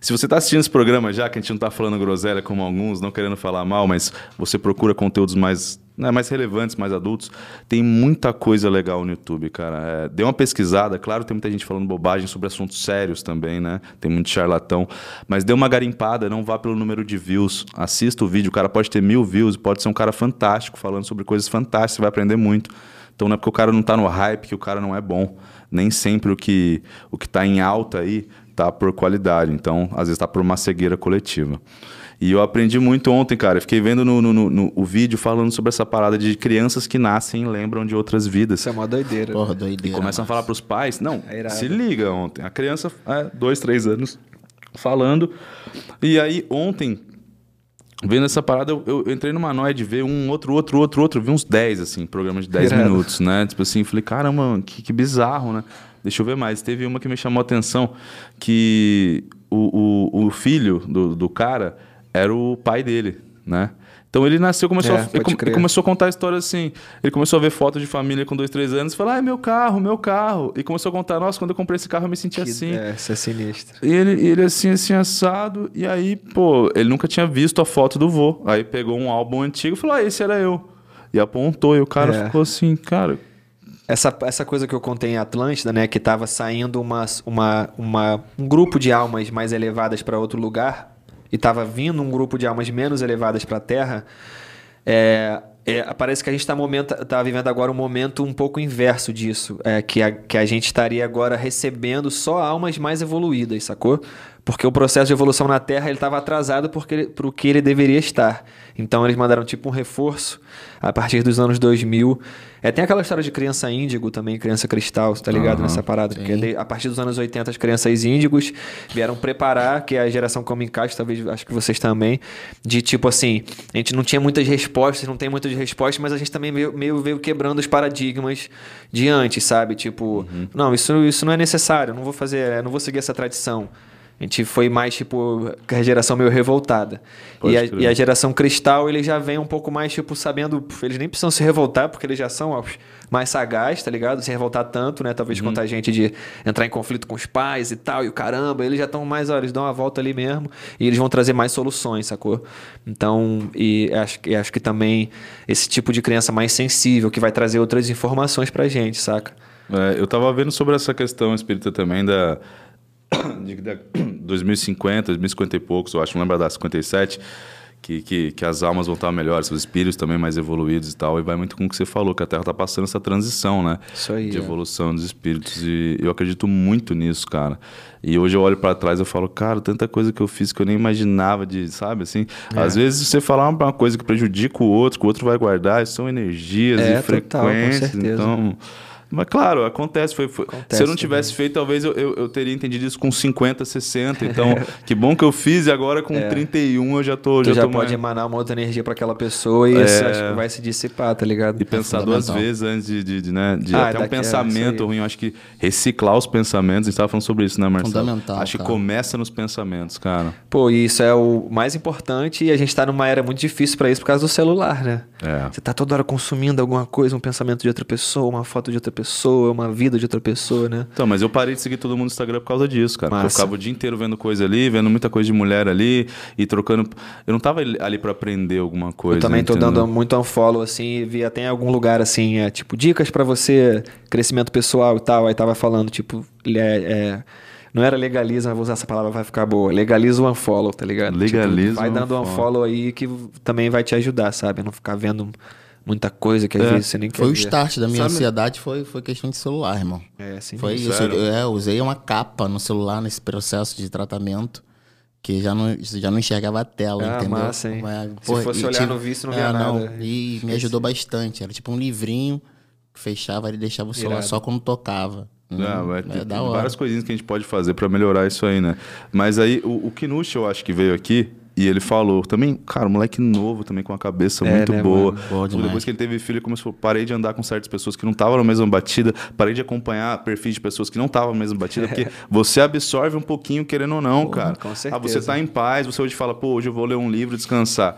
Se você tá assistindo esse programa já, que a gente não tá falando groselha como alguns, não querendo falar mal, mas você procura conteúdos mais né, mais relevantes, mais adultos. Tem muita coisa legal no YouTube, cara. É, dê uma pesquisada, claro, tem muita gente falando bobagem sobre assuntos sérios também, né? Tem muito charlatão. Mas dê uma garimpada, não vá pelo número de views. Assista o vídeo, o cara pode ter mil views, pode ser um cara fantástico, falando sobre coisas fantásticas, você vai aprender muito. Então não é porque o cara não tá no hype que o cara não é bom. Nem sempre o que o que tá em alta aí tá por qualidade. Então, às vezes tá por uma cegueira coletiva. E eu aprendi muito ontem, cara. Eu fiquei vendo no, no, no, no, o vídeo falando sobre essa parada de crianças que nascem e lembram de outras vidas. Isso é uma doideira. Porra, doideira. E começam a falar pros pais. Não, É se liga ontem. A criança, é, dois, três anos, falando. E aí, ontem, vendo essa parada, eu, eu entrei numa noia de ver um outro, outro, outro, outro. Vi uns 10, assim, programa de 10 Irado. minutos, né? Tipo assim, falei, caramba, que, que bizarro, né? Deixa eu ver mais. Teve uma que me chamou a atenção, que o, o, o filho do, do cara era o pai dele, né? Então ele nasceu, começou, É, a, ele ele começou a contar a história assim. Ele começou a ver fotos de família com dois, três anos e falou: Ah, é meu carro, meu carro. E começou a contar: Nossa, quando eu comprei esse carro eu me senti Que- assim. É, isso é sinistro. E ele, ele assim, assim, assado. E aí, pô, ele nunca tinha visto a foto do vô. Aí pegou um álbum antigo e falou: Ah, esse era eu. E apontou. E o cara É. ficou assim, cara. Essa, essa coisa que eu contei em Atlântida, né? Que tava saindo uma, uma, uma, um grupo de almas mais elevadas para outro lugar e tava vindo um grupo de almas menos elevadas para a Terra. É, é, parece que a gente está tá vivendo agora um momento um pouco inverso disso. É, que, a, que a gente estaria agora recebendo só almas mais evoluídas, sacou? Porque o processo de evolução na Terra estava atrasado para o que ele deveria estar. Então eles mandaram tipo um reforço a partir dos anos 2000. É, tem aquela história de criança índigo também, criança cristal, tá ligado Aham, nessa parada? Porque de- a partir dos anos 80 as crianças índigos vieram preparar, que é a geração Kamikaze, talvez acho que vocês também, de tipo assim, a gente não tinha muitas respostas, não tem muitas respostas, mas a gente também meio, meio veio quebrando os paradigmas de antes, sabe? Tipo, não, isso, isso não é necessário, não vou fazer, não vou seguir essa tradição. A gente foi mais, tipo, a geração meio revoltada. E a, e a geração cristal, ele já vem um pouco mais, tipo, sabendo. Eles nem precisam se revoltar, porque eles já são ó, mais sagaz, tá ligado? Se revoltar tanto, né? Talvez quanto a gente de entrar em conflito com os pais e tal, e o caramba, eles já estão mais, ó, eles dão uma volta ali mesmo e eles vão trazer mais soluções, sacou? Então, e acho, que- acho que também esse tipo de criança mais sensível, que vai trazer outras informações pra gente, saca? É, eu tava vendo sobre essa questão espírita também da. de, da 2050, 2050 e poucos, eu acho, não lembro da 57, que, que, que as almas vão estar melhores, os espíritos também mais evoluídos e tal. E vai muito com o que você falou, que a Terra tá passando essa transição, né? Isso aí, De é. evolução dos espíritos. E eu acredito muito nisso, cara. E hoje eu olho pra trás e falo, cara, tanta coisa que eu fiz que eu nem imaginava de, sabe, assim. É. Às vezes você falar uma coisa que prejudica o outro, que o outro vai guardar, são energias É, e total, com frequências. certeza. então. Mas claro, acontece. Foi, foi- Acontece se eu não tivesse feito, talvez eu, eu, eu teria entendido isso com 50, 60. Então, que bom que eu fiz e agora com 31 eu já tô. Tu já já tô pode mais- emanar uma outra energia pra aquela pessoa e isso acho que vai se dissipar, tá ligado? E pensar duas vezes antes de, de, de, né, de Ah, até um é, pensamento ruim. Eu acho que reciclar os pensamentos, a gente estava falando sobre isso, né, Marcelo? Fundamental, Acho que começa nos pensamentos, cara. Pô, e isso é o mais importante e a gente tá numa era muito difícil pra isso por causa do celular, né? É. Você tá toda hora consumindo alguma coisa, um pensamento de outra pessoa, uma foto de outra pessoa, uma vida de outra pessoa, né? Então, mas eu parei de seguir todo mundo no Instagram por causa disso, cara. Eu ficava o dia inteiro vendo coisa ali, vendo muita coisa de mulher ali e trocando. Eu não tava ali pra aprender alguma coisa. eu também tô entendeu? dando muito unfollow, assim, vi até em algum lugar, assim, é tipo, dicas pra você, crescimento pessoal e tal. Aí tava falando, tipo, é, é, não era legaliza, mas vou usar essa palavra, vai ficar boa. Legaliza o unfollow, tá ligado? Legaliza tipo, vai dando unfollow. unfollow aí que também vai te ajudar, sabe? Não ficar vendo muita coisa que às É. vezes você nem quer Foi o start da minha Sabe- ansiedade, foi, foi questão de celular, irmão. É, assim, Foi isso. Eu, é, eu usei uma capa no celular nesse processo de tratamento que já não, já não enxergava a tela, Ah, entendeu? massa, hein? Mas, Se fosse e olhar no vício, não via nada. E me ajudou bastante. Era tipo um livrinho que fechava e deixava o celular Irado. só quando tocava. Não, Hum, vai é tem hora. várias coisinhas que a gente pode fazer pra melhorar isso aí, né? Mas aí o, o Kinush, eu acho que veio aqui e ele falou também, cara, um moleque novo também com a cabeça É, muito né, boa. Boa. Depois que ele teve filho, ele começou, parei de andar com certas pessoas que não estavam na mesma batida, parei de acompanhar perfis de pessoas que não estavam na mesma batida, porque você absorve um pouquinho querendo ou não, cara. com Ah, certeza. você tá em paz, você hoje fala, pô, hoje eu vou ler um livro, descansar.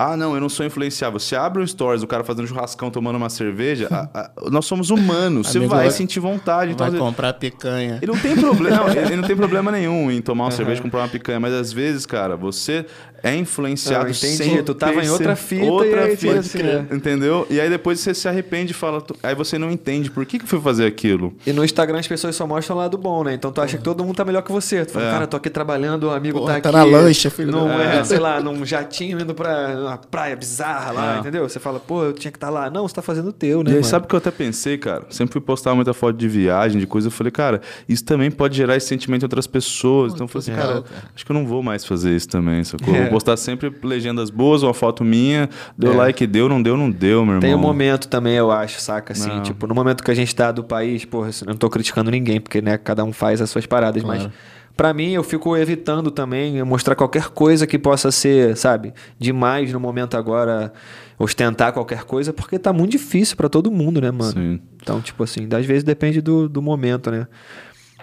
Ah, não, eu não sou influenciável. Você abre um stories, o cara fazendo churrascão, tomando uma cerveja, a- a- nós somos humanos. Você vai vai- sentir vontade. Então, Vai vezes- comprar picanha. ele não tem problema, ele não tem problema nenhum em tomar uma cerveja e comprar uma picanha, mas às vezes, cara, você é influenciado Ah, entendi. sem Tu tava em outra fita outra e aí fita, assim, né? entendeu? E aí depois você se arrepende e fala, tu- aí você não entende por que que eu fui fazer aquilo. E no Instagram as pessoas só mostram o lado bom, né? Então tu acha que todo mundo tá melhor que você. Tu fala, É. cara, tô aqui trabalhando, o amigo Porra, tá tá aqui. na lancha, filho Não da- é, sei lá, num jatinho indo pra uma praia bizarra lá, É. entendeu? Você fala, pô, eu tinha que estar lá. Não, você tá fazendo o teu, né? E aí, mano? sabe o que eu até pensei, cara? Sempre fui postar muita foto de viagem, de coisa. Eu falei, cara, isso também pode gerar esse sentimento em outras pessoas. Então eu falei assim, cara, cara. acho que eu não vou mais fazer isso também, sacou? É. Vou postar sempre legendas boas, uma foto minha, deu É. like, deu, não deu, não deu, meu irmão. Tem um momento também, eu acho, saca? Assim, Não. tipo, no momento que a gente tá do país, porra, eu não tô criticando ninguém, porque, né, cada um faz as suas paradas, Claro. mas pra mim eu fico evitando também mostrar qualquer coisa que possa ser, sabe, demais no momento agora, ostentar qualquer coisa, porque tá muito difícil pra todo mundo, né, mano? Sim. Então, tipo assim, às vezes depende do, do momento, né?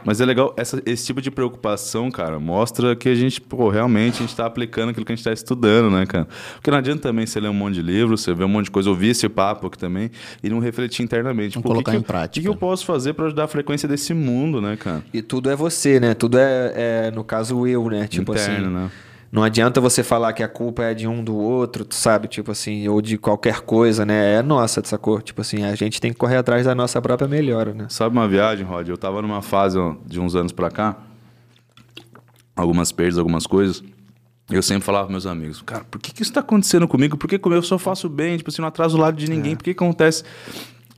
Mas é legal, essa- esse tipo de preocupação, cara, mostra que a gente, pô, realmente a gente tá aplicando aquilo que a gente tá estudando, né, cara? Porque não adianta também você ler um monte de livro, você ver um monte de coisa, ouvir esse papo aqui também e não refletir internamente. Não Pô, colocar que em prática. O que, eu posso fazer pra ajudar a frequência desse mundo, né, cara? E tudo é você, né? Tudo é, é, no caso, eu, né? Tipo Interno, assim. né? Não adianta você falar que a culpa é de um do outro, tu sabe? Tipo assim, ou de qualquer coisa, né? É nossa, sacou? Tipo assim, a gente tem que correr atrás da nossa própria melhora, né? Sabe uma viagem, Rod? Eu tava numa fase de uns anos pra cá, algumas perdas, algumas coisas. Eu sempre falava pros meus amigos, cara, por que, que isso tá acontecendo comigo? Por que que eu só faço bem? Tipo assim, não atraso o lado de ninguém. Por que que acontece?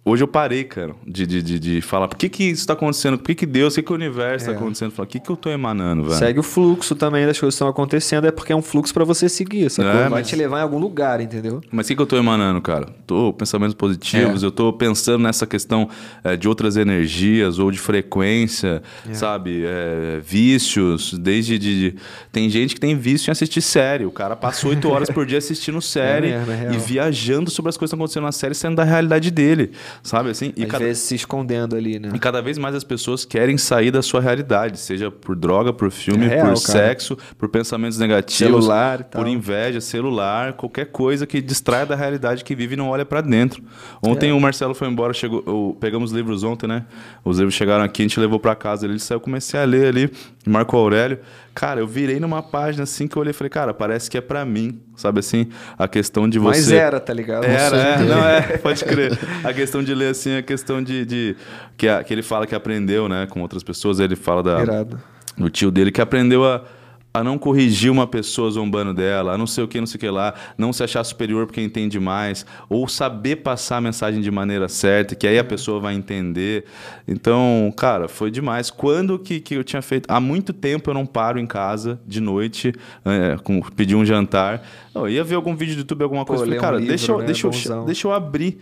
Hoje eu parei, cara, de, de, de, de falar, por que que isso tá acontecendo? Por que que Deus, por que que o universo tá acontecendo? Falar, o que que eu tô emanando, velho? Segue o fluxo também das coisas que estão acontecendo, é porque é um fluxo pra você seguir, sacou? É, Vai mas- te levar em algum lugar, entendeu? Mas o que, que eu tô emanando, cara? Tô pensamentos positivos, eu tô pensando nessa questão eh, de outras energias ou de frequência, sabe? Eh, vícios, desde de, Tem gente que tem vício em assistir série. O cara passa oito horas por dia assistindo série mesmo, é real. e viajando sobre as coisas que estão acontecendo na série, sendo da realidade dele, sabe? Assim, e Às cada, vezes se escondendo ali, né? e cada vez mais as pessoas querem sair da sua realidade, seja por droga, por filme, É real, por cara. sexo, por pensamentos negativos, Celular por inveja, celular, qualquer coisa que distraia da realidade que vive e não olha pra dentro. É. Ontem o Marcelo foi embora, chegou, eu- pegamos os livros ontem, né? Os livros chegaram aqui, a gente levou pra casa, ele saiu, comecei a ler ali, Marco Aurélio. Cara, eu virei numa página assim que eu olhei e falei, cara, parece que é pra mim, sabe assim? A questão de você Mas era, tá ligado? era, é, não é, pode crer. A questão de ler assim, a questão de, de que, a- que ele fala que aprendeu, né, com outras pessoas, ele fala da Irado. do tio dele que aprendeu a, a não corrigir uma pessoa zombando dela, a não sei o que, não sei o que lá, não se achar superior porque entende mais, ou saber passar a mensagem de maneira certa, que aí a pessoa vai entender. Então, cara, foi demais. Quando que, que eu tinha feito? Há muito tempo eu não paro em casa de noite, é, com, pedir um jantar. Eu ia ver algum vídeo do YouTube, alguma Pô, coisa. Falei, um cara, livro, deixa, eu, né? deixa, eu, deixa eu abrir.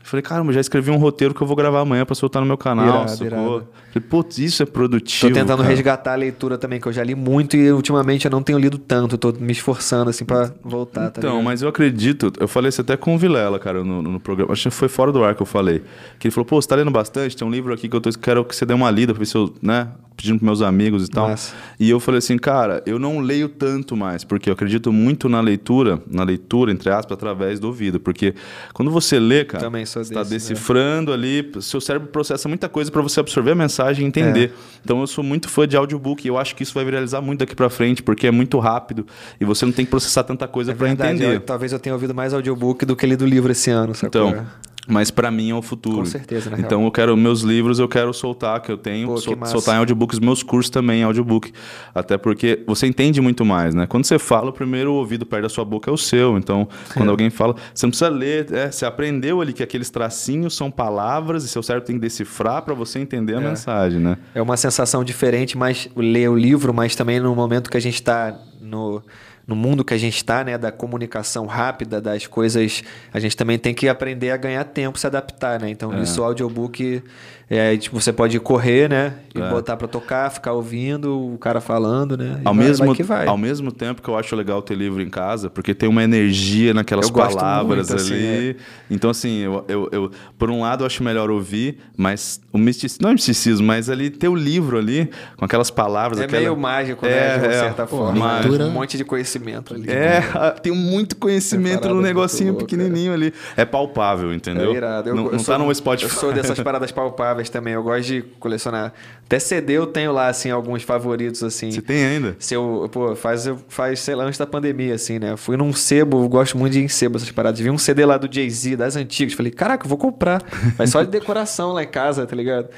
Eu Falei, cara, eu já escrevi um roteiro que eu vou gravar amanhã pra soltar no meu canal. Irado, irado. Falei, putz, isso é produtivo. Tô tentando cara. resgatar a leitura também, que eu já li muito e ultimamente eu não tenho lido tanto. Tô me esforçando, assim, pra voltar, tá Então, ligado? mas eu acredito, eu falei isso até com o Vilela, cara, no, no programa. Acho que foi fora do ar que eu falei. Que ele falou, pô, você tá lendo bastante? Tem um livro aqui que eu tô, quero que você dê uma lida pra ver se eu, né? Pedindo pros meus amigos e tal. Massa. E eu falei assim, cara, eu não leio tanto mais, porque eu acredito muito na leitura, na leitura, entre aspas, através do ouvido. Porque quando você lê, cara, você tá desses, né? decifrando ali, seu cérebro processa muita coisa pra você absorver a mensagem e entender. É. Então eu sou muito fã de audiobook e eu acho que isso vai viralizar muito daqui pra frente, porque é muito rápido e você não tem que processar tanta coisa É verdade, entender. eu- talvez eu tenha ouvido mais audiobook do que lido livro esse ano, sacou? Então, mas pra mim é o futuro. Com certeza, real. Então eu quero meus livros, eu quero soltar que eu tenho, Pô, que sol- soltar em audiobooks, meus cursos também em audiobook. Até porque você entende muito mais, né? Quando você fala, o primeiro ouvido perto da sua boca é o seu. Então, quando alguém fala, você não precisa ler, é, você aprendeu ali que aqueles tracinhos são palavras e seu cérebro tem que decifrar pra você entender a mensagem, né? É uma sensação diferente, mas ler o livro, mas também no momento que a gente está no, no mundo que a gente está, né, da comunicação rápida, das coisas, a gente também tem que aprender a ganhar tempo, se adaptar, né? Então, isso o audiobook é, tipo, você pode correr, né, e É. botar para tocar, ficar ouvindo o cara falando, né? E Ao vai- mesmo, vai que vai. ao mesmo tempo que eu acho legal ter livro em casa, porque tem uma energia naquelas Eu gosto palavras muito, assim, ali. é. Então, assim, eu, eu, eu- por um lado eu acho melhor ouvir, mas o misticismo, não é misticismo, mas ali ter o livro ali, com aquelas palavras. É aquela- meio mágico, É, né? De uma é, certa pô, forma. mágico. Um monte de conhecimento ali. É, né? tem muito conhecimento no muito negocinho louca, pequenininho ali. É palpável, entendeu? É irado. Eu, não eu não sou- tá no Spotify. Eu sou dessas paradas palpáveis também. Eu gosto de colecionar. Até CD eu tenho lá, assim, alguns favoritos, assim. Você tem ainda? Se eu, pô, faz, faz, sei lá, antes da pandemia, assim, né? Eu Fui num sebo, gosto muito de ir em sebo essas paradas. Vi um CD lá do Jay-Z, das antigas. Falei, caraca, eu vou comprar. Mas só de decoração lá em casa, tá ligado?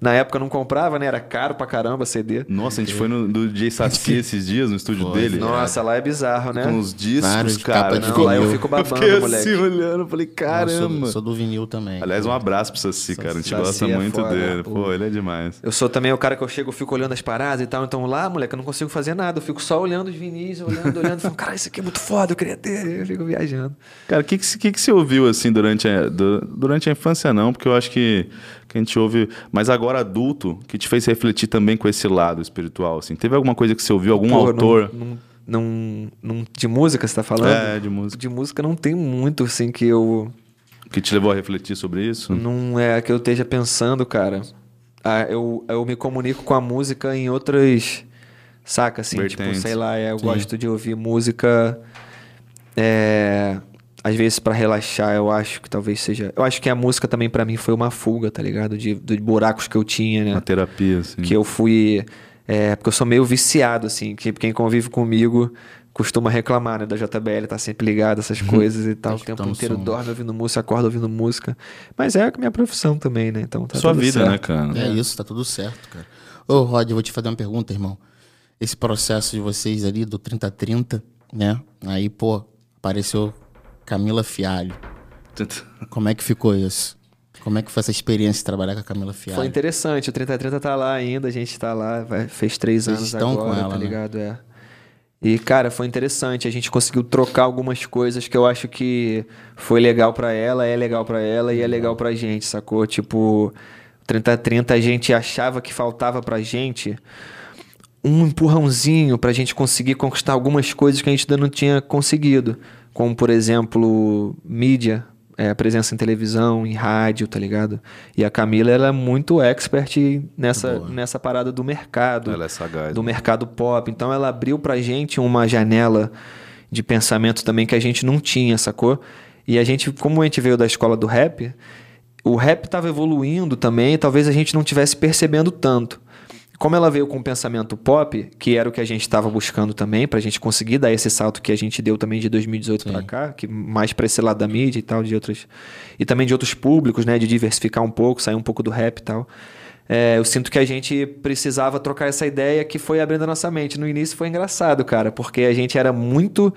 Na época não comprava, né? Era caro pra caramba CD. Nossa, a gente foi no do Jay Saci esses dias, no estúdio Foi, dele. Nossa, lá é bizarro, né? Com os discos, Vários cara. capa de Não, lá eu vinil. fico babando, fiquei moleque. assim olhando, falei, Eu caramba. sou, sou do vinil também. Aliás, um abraço pro Saci, cara. A gente Saci gosta é muito foda, dele. pô. Pô, ele é demais. Eu sou também o cara que eu chego, eu fico olhando as paradas e tal. Então lá, moleque, eu não consigo fazer nada. Eu fico só olhando os vinis, olhando, olhando. Falando, cara, isso aqui é muito foda, eu queria ter. Eu fico viajando. Cara, o que, que, que, que você ouviu assim durante a, du- durante a infância, não? Porque eu acho que, que a gente ouve. Mas agora adulto, que te fez refletir também com esse lado espiritual. Assim. Teve alguma coisa que você ouviu, algum Pô, autor? Não, não, não- não- de música você tá falando? É, de música. De música não tem muito, assim, que eu. Que te levou a refletir sobre isso? Não é que eu esteja pensando, cara. Ah, eu, eu me comunico com a música em outras. Saca, assim, tipo, Vertentes. sei lá, eu gosto de ouvir música. É, às vezes pra relaxar, eu acho que talvez seja. Eu acho que a música também pra mim foi uma fuga, tá ligado? De, de buracos que eu tinha, né? Uma terapia, assim. que eu fui. É, porque eu sou meio viciado, assim, que quem convive comigo costuma reclamar, né? Da JBL, tá sempre ligado, essas coisas e tal. O tempo escutando inteiro som. dorme ouvindo música, acorda ouvindo música. Mas é a minha profissão também, né? Então tá Sua tudo vida, certo. né, cara? É isso, tá tudo certo, cara. Ô, Rod, eu vou te fazer uma pergunta, irmão. Esse processo de vocês ali do 30-30, né? Aí, pô, apareceu Camila Fialho. Como é que ficou isso? Como é que foi essa experiência de trabalhar com a Camila Fialho? Foi interessante, o 3030 tá lá ainda, a gente tá lá, vai- fez três Vocês anos estão agora, com ela, tá né? ligado? É. E, cara, foi interessante, a gente conseguiu trocar algumas coisas que eu acho que foi legal pra ela, é legal pra ela e é legal pra gente, sacou? Tipo, 3030 a gente achava que faltava pra gente um empurrãozinho pra gente conseguir conquistar algumas coisas que a gente ainda não tinha conseguido. Como, por exemplo, mídia, é, presença em televisão, em rádio, tá ligado? E a Camila, ela é muito expert nessa, nessa parada do mercado. Ela é sagaz. Do mercado pop. Então, ela abriu pra gente uma janela de pensamento também que a gente não tinha, sacou? E a gente, como a gente veio da escola do rap, o rap tava evoluindo também talvez a gente não tivesse percebendo tanto. Como ela veio com o pensamento pop, que era o que a gente estava buscando também, pra gente conseguir dar esse salto que a gente deu também de 2018 pra cá, que mais pra esse lado da mídia e tal, de outros. E também de outros públicos, né? De diversificar um pouco, sair um pouco do rap e tal. É, eu sinto que a gente precisava trocar essa ideia que foi abrindo a nossa mente. No início foi engraçado, cara, porque a gente era muito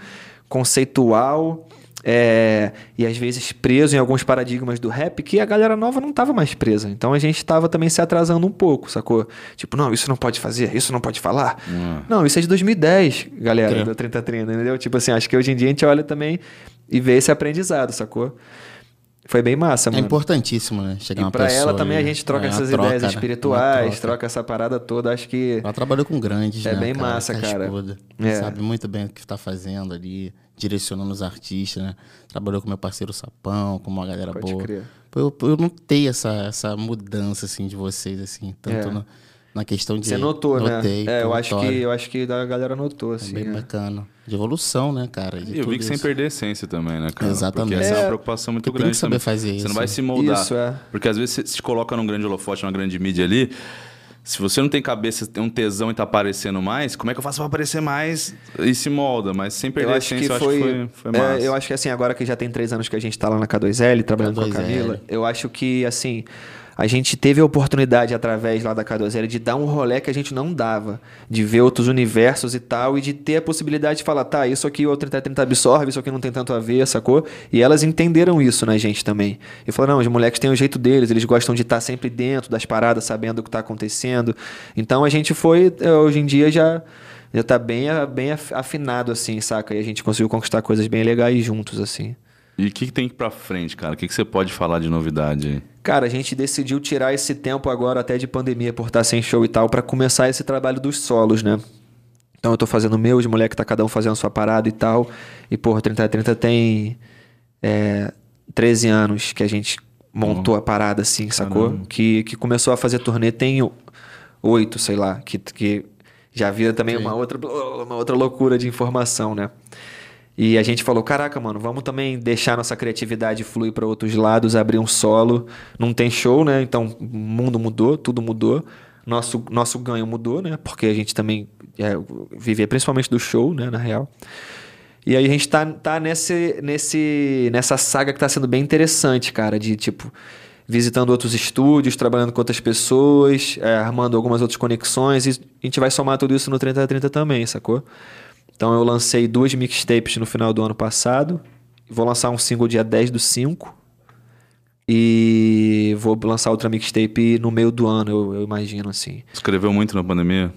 conceitual. É, e às vezes preso em alguns paradigmas do rap que a galera nova não tava mais presa. Então a gente tava também se atrasando um pouco, sacou? Tipo, não, isso não pode fazer, isso não pode falar. Não, isso é de 2010, galera, É. do 3030, entendeu? Tipo assim, acho que hoje em dia a gente olha também e vê esse aprendizado, sacou? Foi bem massa, É mano. importantíssimo, né? Chegar E uma pra pessoa ela também a gente troca É, essas troca, ideias né? Espirituais, troca. troca essa parada toda. Acho que Ela trabalhou com grandes, É né? bem massa, cara. Cascuda. É. Sabe muito bem o que tá fazendo ali, direcionando os artistas, né? Trabalhou com meu parceiro Sapão, com uma galera Pode boa. crer. Eu, eu notei essa, essa mudança, assim, de vocês, assim, tanto É. na, na questão de... você notou, Notei, né? É, eu acho, que, eu acho que a galera notou, É assim. bem é. bacana. De evolução, né, cara? De E eu vi que sem isso. perder a essência também, né, cara? Exatamente. Porque essa é uma É, preocupação muito porque tem grande. que saber também. fazer Você isso, não vai né? se moldar. Isso, é. Porque às vezes você se coloca num grande holofote, numa grande mídia ali. Se você não tem cabeça, tem um tesão e tá aparecendo mais, como é que eu faço pra aparecer mais? E se molda, mas sem perder Eu a acho essência, que eu acho foi. que foi, foi é, massa. eu acho que assim, agora que já tem três anos que a gente tá lá na K2L, trabalhando com a K2L. Camila, eu acho que, assim, a gente teve a oportunidade, através lá da K2L, de dar um rolê que a gente não dava. De ver outros universos e tal, e de ter a possibilidade de falar, tá, isso aqui o 3030 absorve, isso aqui não tem tanto a ver, sacou? E elas entenderam isso na gente também. E falaram, não, os moleques têm o jeito deles, eles gostam de estar sempre dentro das paradas, sabendo o que tá acontecendo. Então a gente foi, eh, hoje em dia já já tá bem, bem af- afinado, assim, saca? E a gente conseguiu conquistar coisas bem legais juntos, assim. E o que, que tem pra frente, cara? O que, que você pode falar de novidade aí? Cara, a gente decidiu tirar esse tempo agora, até de pandemia, por estar sem show e tal, pra começar esse trabalho dos solos, né? Então eu tô fazendo o meu, os moleques tá cada um fazendo sua parada e tal. E, porra, 3030 tem é, 13 anos que a gente montou a parada, assim, sacou? Que, que começou a fazer turnê tem oito, sei lá, que, que Já vira também uma outra, uma outra loucura de informação, né? E a gente falou, caraca, mano, vamos também deixar nossa criatividade fluir para outros lados, abrir um solo. Não tem show, né? Então o mundo mudou, tudo mudou. Nosso, nosso ganho mudou, né? Porque a gente também é, vive principalmente do show, né? Na real. E aí a gente tá, tá nesse, nesse, nessa saga que tá sendo bem interessante, cara, de tipo visitando outros estúdios, trabalhando com outras pessoas, é, armando algumas outras conexões e a gente vai somar tudo isso no 3030 também, sacou? Então eu lancei duas mixtapes no final do ano passado. Vou lançar um single dia 10 do 5. E vou lançar outra mixtape no meio do ano, eu, eu imagino, assim. Escreveu muito na pandemia?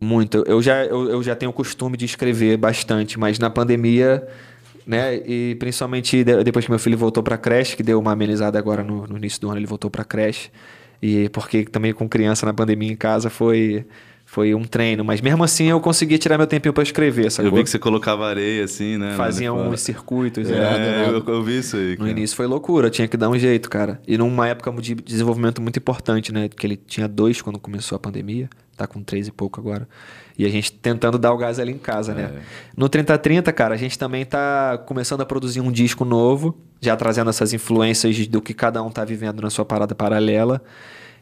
Muito. Eu já, eu, eu já tenho o costume de escrever bastante, mas na pandemia, né? E principalmente depois que meu filho voltou pra creche, que deu uma amenizada agora no, no início do ano, ele voltou pra creche. E porque também com criança na pandemia em casa foi foi um treino, mas mesmo assim eu conseguia tirar meu tempinho para escrever, sacou? Eu vi que você colocava areia assim, né? Fazia uns circuitos. É, né? eu, eu, vi isso aí. Cara. No início foi loucura, tinha que dar um jeito, cara. E numa época de desenvolvimento muito importante, né? Que ele tinha dois quando começou a pandemia, tá com três e pouco agora. E a gente tentando dar o gás ali em casa, né? É. No 3030, cara, a gente também tá começando a produzir um disco novo, já trazendo essas influências do que cada um tá vivendo na sua parada paralela.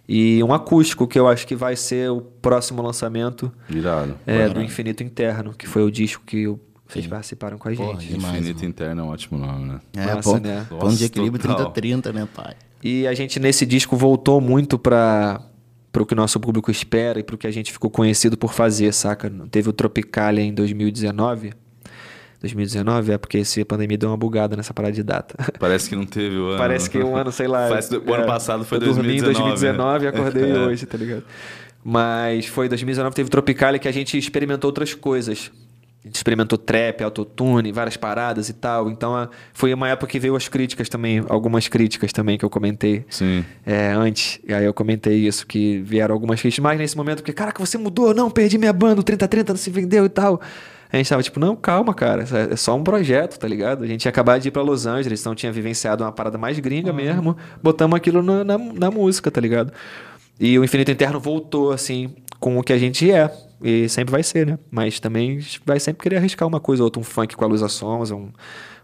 E um acústico, que eu acho que vai ser o próximo lançamento Irado. É, do Infinito Interno, que foi o disco que vocês Sim. participaram com a gente. Porra, demais, Infinito mano. Interno é um ótimo nome, né? É, Massa, ponto, né? ponto de equilíbrio 30-30, né, pai? E a gente nesse disco voltou muito para para o que o nosso público espera e para o que a gente ficou conhecido por fazer, saca? Teve o Tropicalia em 2019, 2019 é porque esse pandemia deu uma bugada nessa parada de data. Parece que não teve o ano. Parece que um ano, sei lá. Faz, o ano é, passado foi 2019. Dormi em 2019 e acordei é. hoje, tá ligado? Mas foi 2019, teve Tropicalia que a gente experimentou outras coisas. A gente experimentou trap, autotune, várias paradas e tal. Então foi uma época que veio as críticas também, algumas críticas também que eu comentei Sim. É, antes. E aí eu comentei isso, que vieram algumas críticas, mas nesse momento, que, caraca, você mudou, não, perdi minha banda, o 3030 não se vendeu e tal. A gente tava tipo, não, calma, cara, é só um projeto, tá ligado? A gente tinha acabado de ir pra Los Angeles, então tinha vivenciado uma parada mais gringa uhum. mesmo, botamos aquilo na, na, na, música, tá ligado? E o Infinito Interno voltou, assim, com o que a gente é, e sempre vai ser, né? Mas também vai sempre querer arriscar uma coisa ou outra, um funk com a Luísa Sons, um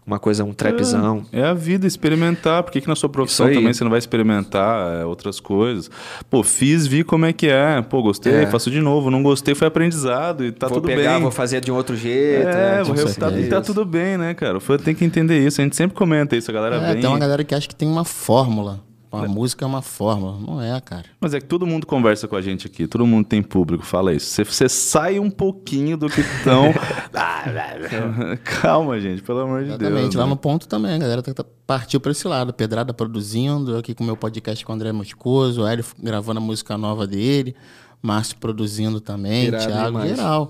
uma coisa, um trapzão. É, é a vida, experimentar. Por que, que na sua profissão também você não vai experimentar é, outras coisas? Pô, fiz, vi como é que é. Pô, gostei, é. faço de novo. Não gostei, foi aprendizado e tá vou tudo pegar, bem. Vou fazer de um outro jeito. É, né? vou tá, e tá tudo bem, né, cara? Foi, tem que entender isso. A gente sempre comenta isso, a galera é, vem... Tem uma galera que acha que tem uma fórmula. A música é uma fórmula, não é, cara. Mas é que todo mundo conversa com a gente aqui, todo mundo tem público, fala isso. Você, você sai um pouquinho do que estão. Calma, gente, pelo amor de Deus. Exatamente, lá né? no ponto também, a galera tá, tá, partiu para esse lado. Pedrada produzindo, aqui com o meu podcast com o André Moscoso, o Hélio gravando a música nova dele, Márcio produzindo também, Irado Thiago, demais. geral.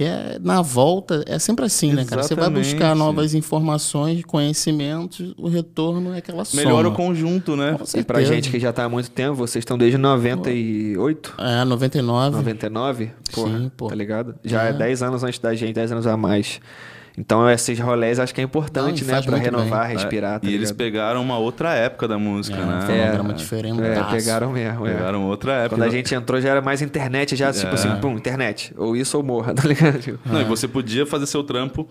Que é na volta, é sempre assim, né, cara? Você vai buscar novas informações, conhecimentos, o retorno é aquela soma. Melhora o conjunto, né? E pra gente que já tá há muito tempo, vocês estão desde 98? É, 99. 99? Porra, Sim, pô. Tá ligado? Já é. é 10 anos antes da gente, 10 anos a mais. Então, esses rolés acho que é importante, Não, né? Pra renovar, bem. respirar. É, tá e ligado? eles pegaram uma outra época da música, é, né? Foi um programa diferente. É, pegaram mesmo. É. Pegaram outra época. Quando a gente entrou, já era mais internet, já, tipo assim, pum, internet. Ou isso ou morra, tá ligado? Não, e você podia fazer seu trampo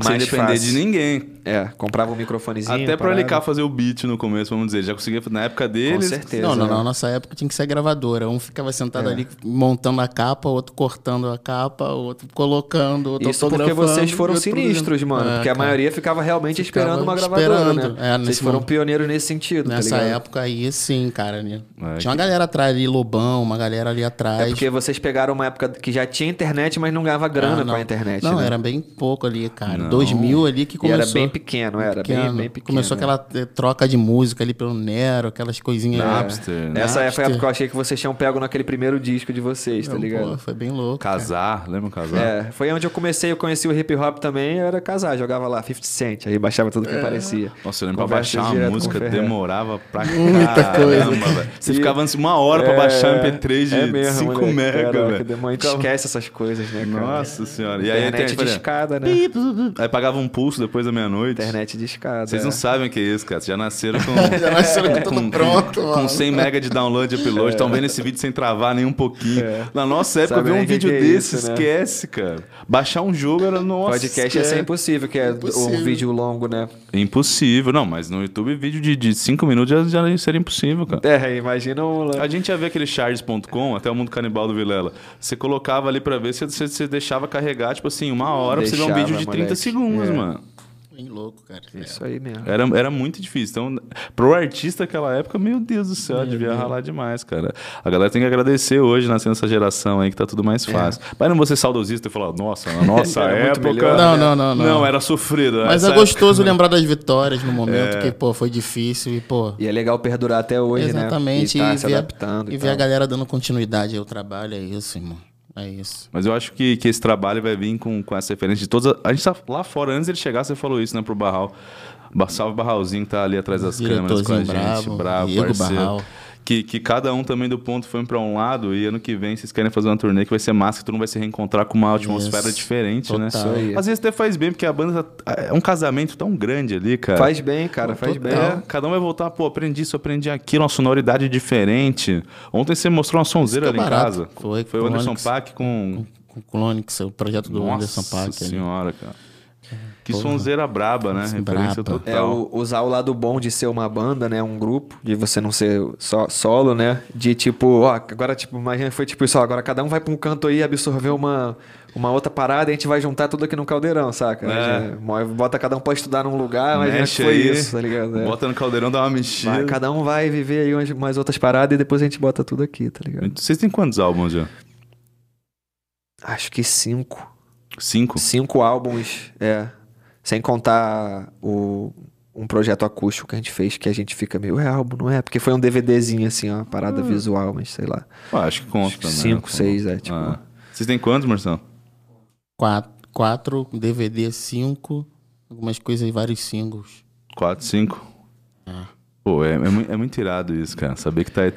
sem depender fácil. de ninguém. É, comprava um microfonezinho. Até pra LK fazer o beat no começo, vamos dizer. Já conseguia na época deles. Com certeza. Não, não, na nossa época tinha que ser gravadora. Um ficava sentado é. ali montando a capa, outro cortando a capa, outro colocando, outro Isso porque vocês foram sinistros, mano. É, porque a maioria ficava realmente ficava esperando uma gravadora, esperando. né? É, vocês foram pioneiros nesse sentido, tá Nessa tá época aí, sim, cara. Né? É, tinha uma galera atrás ali, Lobão, uma galera ali atrás. É porque vocês pegaram uma época que já tinha internet, mas não ganhava grana ah, com a internet, Não, né? era bem pouco ali, cara. Não. 2000 ali que começou. E era bem pequeno, era pequeno. Bem, bem pequeno. Começou aquela eh, troca de música ali pelo Nero, aquelas coisinhas. Napster. Né? Essa Napster. foi a época que eu achei que vocês tinham pego naquele primeiro disco de vocês, tá ligado? Pô, foi bem louco. Casar, cara. lembra casar? É, foi onde eu comecei, eu conheci o hip hop também, era casar, jogava lá 50 Cent, aí baixava tudo que é. aparecia. Nossa, eu lembro pra baixar uma música, demorava pra Muita coisa. Você e... ficava antes uma hora é... pra baixar MP3 de é 5 mega, velho. A gente esquece essas coisas, né, cara? Nossa senhora. E aí a internet de escada, né? Aí pagava um pulso depois da meia-noite. Internet de escada. Vocês é. não sabem o que é isso, cara. Vocês já nasceram com. Já nasceram com tudo pronto, com, mano. 100 mega de download e upload. Estão vendo esse vídeo sem travar nem um pouquinho. Na nossa época, ver um o vídeo é desse, isso, né? esquece, cara. Baixar um jogo era nossa. Podcast ia ser impossível, que é Impossível. um vídeo longo, né? Impossível. Não, mas no YouTube, vídeo de 5 minutos já, já seria impossível, cara. É, imagina um... A gente ia ver aquele charges.com, até o mundo canibal do Vilela. Você colocava ali pra ver se você, você deixava carregar, tipo assim, uma hora pra você ver um Deixava, vídeo de 30 moleque. Segundos, É. mano. Bem louco, cara. Isso aí mesmo. Era, era muito difícil. Então, pro artista daquela época, meu Deus do céu, devia ralar demais, cara. A galera tem que agradecer hoje, nascendo nessa geração aí, que tá tudo mais fácil. Mas não vou ser saudosista e falar, nossa, na nossa época. melhor, Não, não, não, não. Não, era sofrido. Mas Essa é gostoso lembrar das vitórias no momento É. que, pô, foi difícil e, pô. E é legal perdurar até hoje, exatamente. né? E tá e se ver, a- adaptando. e ver a galera dando continuidade ao trabalho, é isso, irmão. É isso. Mas eu acho que, que esse trabalho vai vir com, com essa referência de todas. A, a gente tá lá fora, antes dele chegar, você falou isso, né, pro Barral. Ba- Salve Barralzinho que tá ali atrás das câmeras com a gente. Diretorzinho bravo, Diego parceiro. Barral. Que, que cada um também do ponto foi pra um lado e ano que vem vocês querem fazer uma turnê que vai ser massa, que todo mundo vai se reencontrar com uma atmosfera Isso. diferente, né? Total. Isso aí. Às vezes até faz bem, porque a banda tá- é um casamento tão grande ali, cara. Faz bem, cara, faz bem. É, cada um vai voltar, pô, aprendi isso, aprendi aquilo, uma sonoridade diferente. Ontem você mostrou uma sonzeira Isso ali é em barato. casa. Foi, Foi o com Anderson Onyx. Paak com. Com o Clonix, o projeto do Anderson Nossa Paak. ali. senhora, cara. Que Porra. sonzeira braba, né? Referência braba. É total. o- usar o lado bom de ser uma banda, né? Um grupo, de você não ser só solo, né? De tipo, ó, agora, tipo, imagina foi tipo isso, ó, agora cada um vai pra um canto aí absorver uma, uma outra parada e a gente vai juntar tudo aqui no caldeirão, saca? É. Já- Bota cada um pra estudar num lugar, mas Mexe foi aí, isso, tá ligado? É. Bota no caldeirão, dá uma mexida. Vai, cada um vai viver aí umas, umas outras paradas e depois a gente bota tudo aqui, tá ligado? Vocês têm quantos álbuns já? Acho que cinco. Cinco? Cinco álbuns, é. Sem contar o, um projeto acústico que a gente fez, que a gente fica meio, é álbum, não é? Porque foi um DVDzinho, assim, ó, uma parada visual, mas sei lá. Ah, acho que conta Acho que também. cinco, né? seis, é, tipo- Ah. Vocês têm quantos, Marcelo? Quatro, quatro DVD, cinco, algumas coisas e vários singles. Quatro, cinco? Ah. Pô, é, é, é muito irado isso, cara. Saber que tá é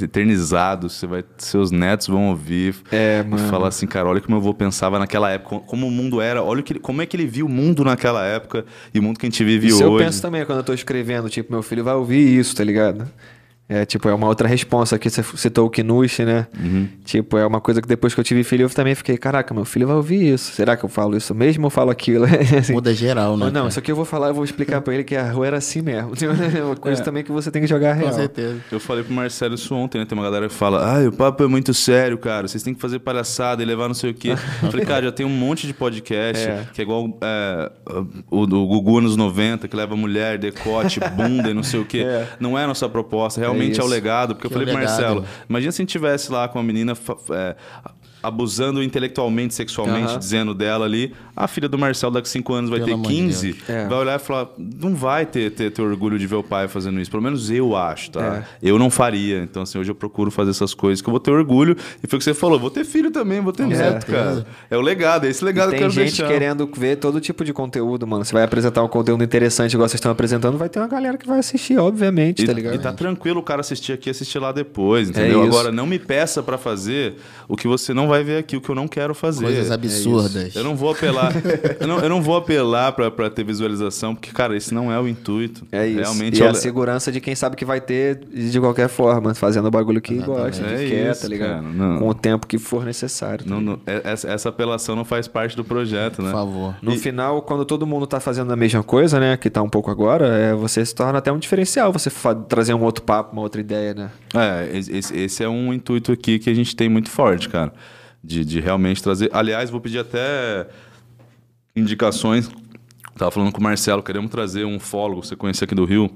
eternizado, você vai, seus netos vão ouvir É, e mano. falar assim, cara, olha como eu vou pensava naquela época, como o mundo era, olha que, ele- como é que ele viu o mundo naquela época e o mundo que a gente vive Isso hoje. eu penso também quando eu tô escrevendo, tipo, meu filho vai ouvir isso, tá ligado? É, tipo, é uma outra resposta aqui, você citou o Kinush, né? Uhum. Tipo, é uma coisa que depois que eu tive filho, eu também fiquei, caraca, meu filho vai ouvir isso. Será que eu falo isso mesmo ou falo aquilo? Assim, Muda geral, né? Não, cara? isso aqui eu vou falar, eu vou explicar pra ele que a rua era assim mesmo. É uma coisa É. também que você tem que jogar Com real. certeza. Eu falei pro Marcelo isso ontem, né? Tem uma galera que fala, ai, o papo é muito sério, cara. Vocês têm que fazer palhaçada e levar não sei o quê. Eu falei, cara, já tem um monte de podcast É. que é igual é, o do Gugu anos 90, que leva mulher, decote, bunda e não sei o quê. É. Não é a nossa proposta, realmente é, o isso. legado. Porque eu Que é o falei pro legado. Marcelo, imagina se a gente tivesse lá com uma menina é, abusando intelectualmente, sexualmente, Aham. dizendo dela ali, a filha do Marcelo daqui a 5 anos vai Pelo ter amor de 15, Deus. É. vai olhar e falar, não vai ter, ter, ter orgulho de ver o pai fazendo isso. Pelo menos eu acho, tá? É. Eu não faria. Então, assim, hoje eu procuro fazer essas coisas que eu vou ter orgulho. E foi o que você falou, vou ter filho também, vou ter neto, cara. É o legado, é esse legado que eu Tem quero gente deixar. querendo ver todo tipo de conteúdo, mano. Você vai apresentar um conteúdo interessante igual vocês estão apresentando, vai ter uma galera que vai assistir, obviamente, E, tá ligado? e tá tranquilo o cara assistir aqui e assistir lá depois, entendeu? É. Agora, não me peça pra fazer o que você não vai ver aqui, o que eu não quero fazer. Coisas É absurdas. isso. Eu não vou apelar. eu, não, eu não vou apelar pra, pra ter visualização, porque, cara, esse não é o intuito. É isso. Realmente e é o a segurança de quem sabe que vai ter de qualquer forma, fazendo o bagulho que gosta, que É quer, isso, tá ligado? cara, não. Com o tempo que for necessário. tá Não, não- é- essa, essa apelação não faz parte do projeto, né? Por favor. No final, quando todo mundo tá fazendo a mesma coisa, né? Que tá um pouco agora, é, você se torna até um diferencial. Você trazer um outro papo, uma outra ideia, né? É, esse- esse é um intuito aqui que a gente tem muito forte, cara. De, de realmente trazer. Aliás, vou pedir até indicações. Tava falando com o Marcelo, queremos trazer um fólogo, você conhece aqui do Rio,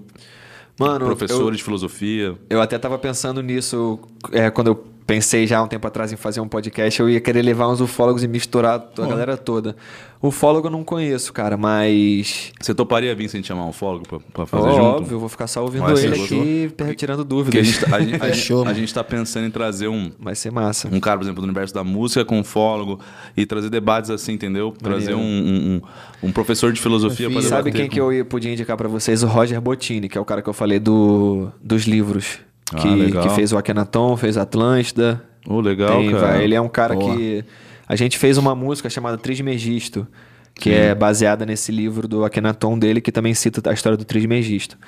Mano, professor eu, de filosofia. eu até tava pensando nisso é, quando eu pensei já há um tempo atrás em fazer um podcast. Eu ia querer levar uns ufólogos e misturar a galera toda. Ufólogo eu não conheço, cara, mas. Você toparia vir sem chamar um fólogo pra, pra fazer Ó, junto? óbvio, eu vou ficar só ouvindo Mas ele gostou? aqui, per- tirando Porque a dúvidas. gente, tá- a, gente, a, gente, Fechou, a mano. gente tá pensando em trazer um, Vai ser massa. um cara, por exemplo, do universo da música com um fólogo e trazer debates assim, entendeu? Trazer um, um, um- um professor de filosofia para Sabe quem com- que eu ia- podia indicar pra vocês? O Roger Bottini, que é o cara que eu falei do, dos livros. Ah, Que, legal. que fez o Akhenaton, fez Atlântida. Oh, legal, Tem, cara. vai, ele é um cara Boa. que. A gente fez uma música chamada Trismegisto, que é baseada nesse livro do Akhenaton dele, que também cita a história do Trismegisto.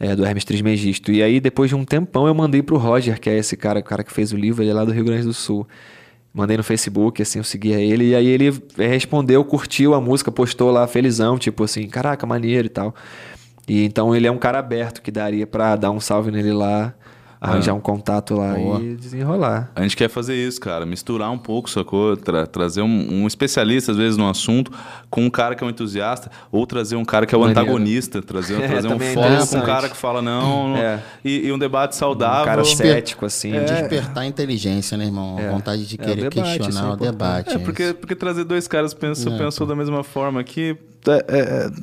É, do Hermes Trismegisto. E aí, depois de um tempão, eu mandei pro Roger, que é esse cara, o cara que fez o livro, ele é lá do Rio Grande do Sul. Mandei no Facebook, assim, eu seguia ele, e aí ele respondeu, curtiu a música, postou lá felizão, tipo assim, caraca, maneiro e tal. E então ele é um cara aberto que daria pra dar um salve nele lá arranjar um contato lá Boa. e desenrolar. A gente quer fazer isso, cara. Misturar um pouco, sacou? Tra- trazer um, um especialista, às vezes, no assunto, com um cara que é um entusiasta, ou trazer um cara que é o Maneiro. antagonista. Trazer, É, trazer um é fólogo com um cara que fala não. É. E, e um debate saudável. Um cara cético, assim. É. Despertar a inteligência, né, irmão? É. A vontade de É, o querer debate, isso é questionar o importante. debate. É, porque, porque trazer dois caras que pensam, É, pensou da mesma forma aqui. É,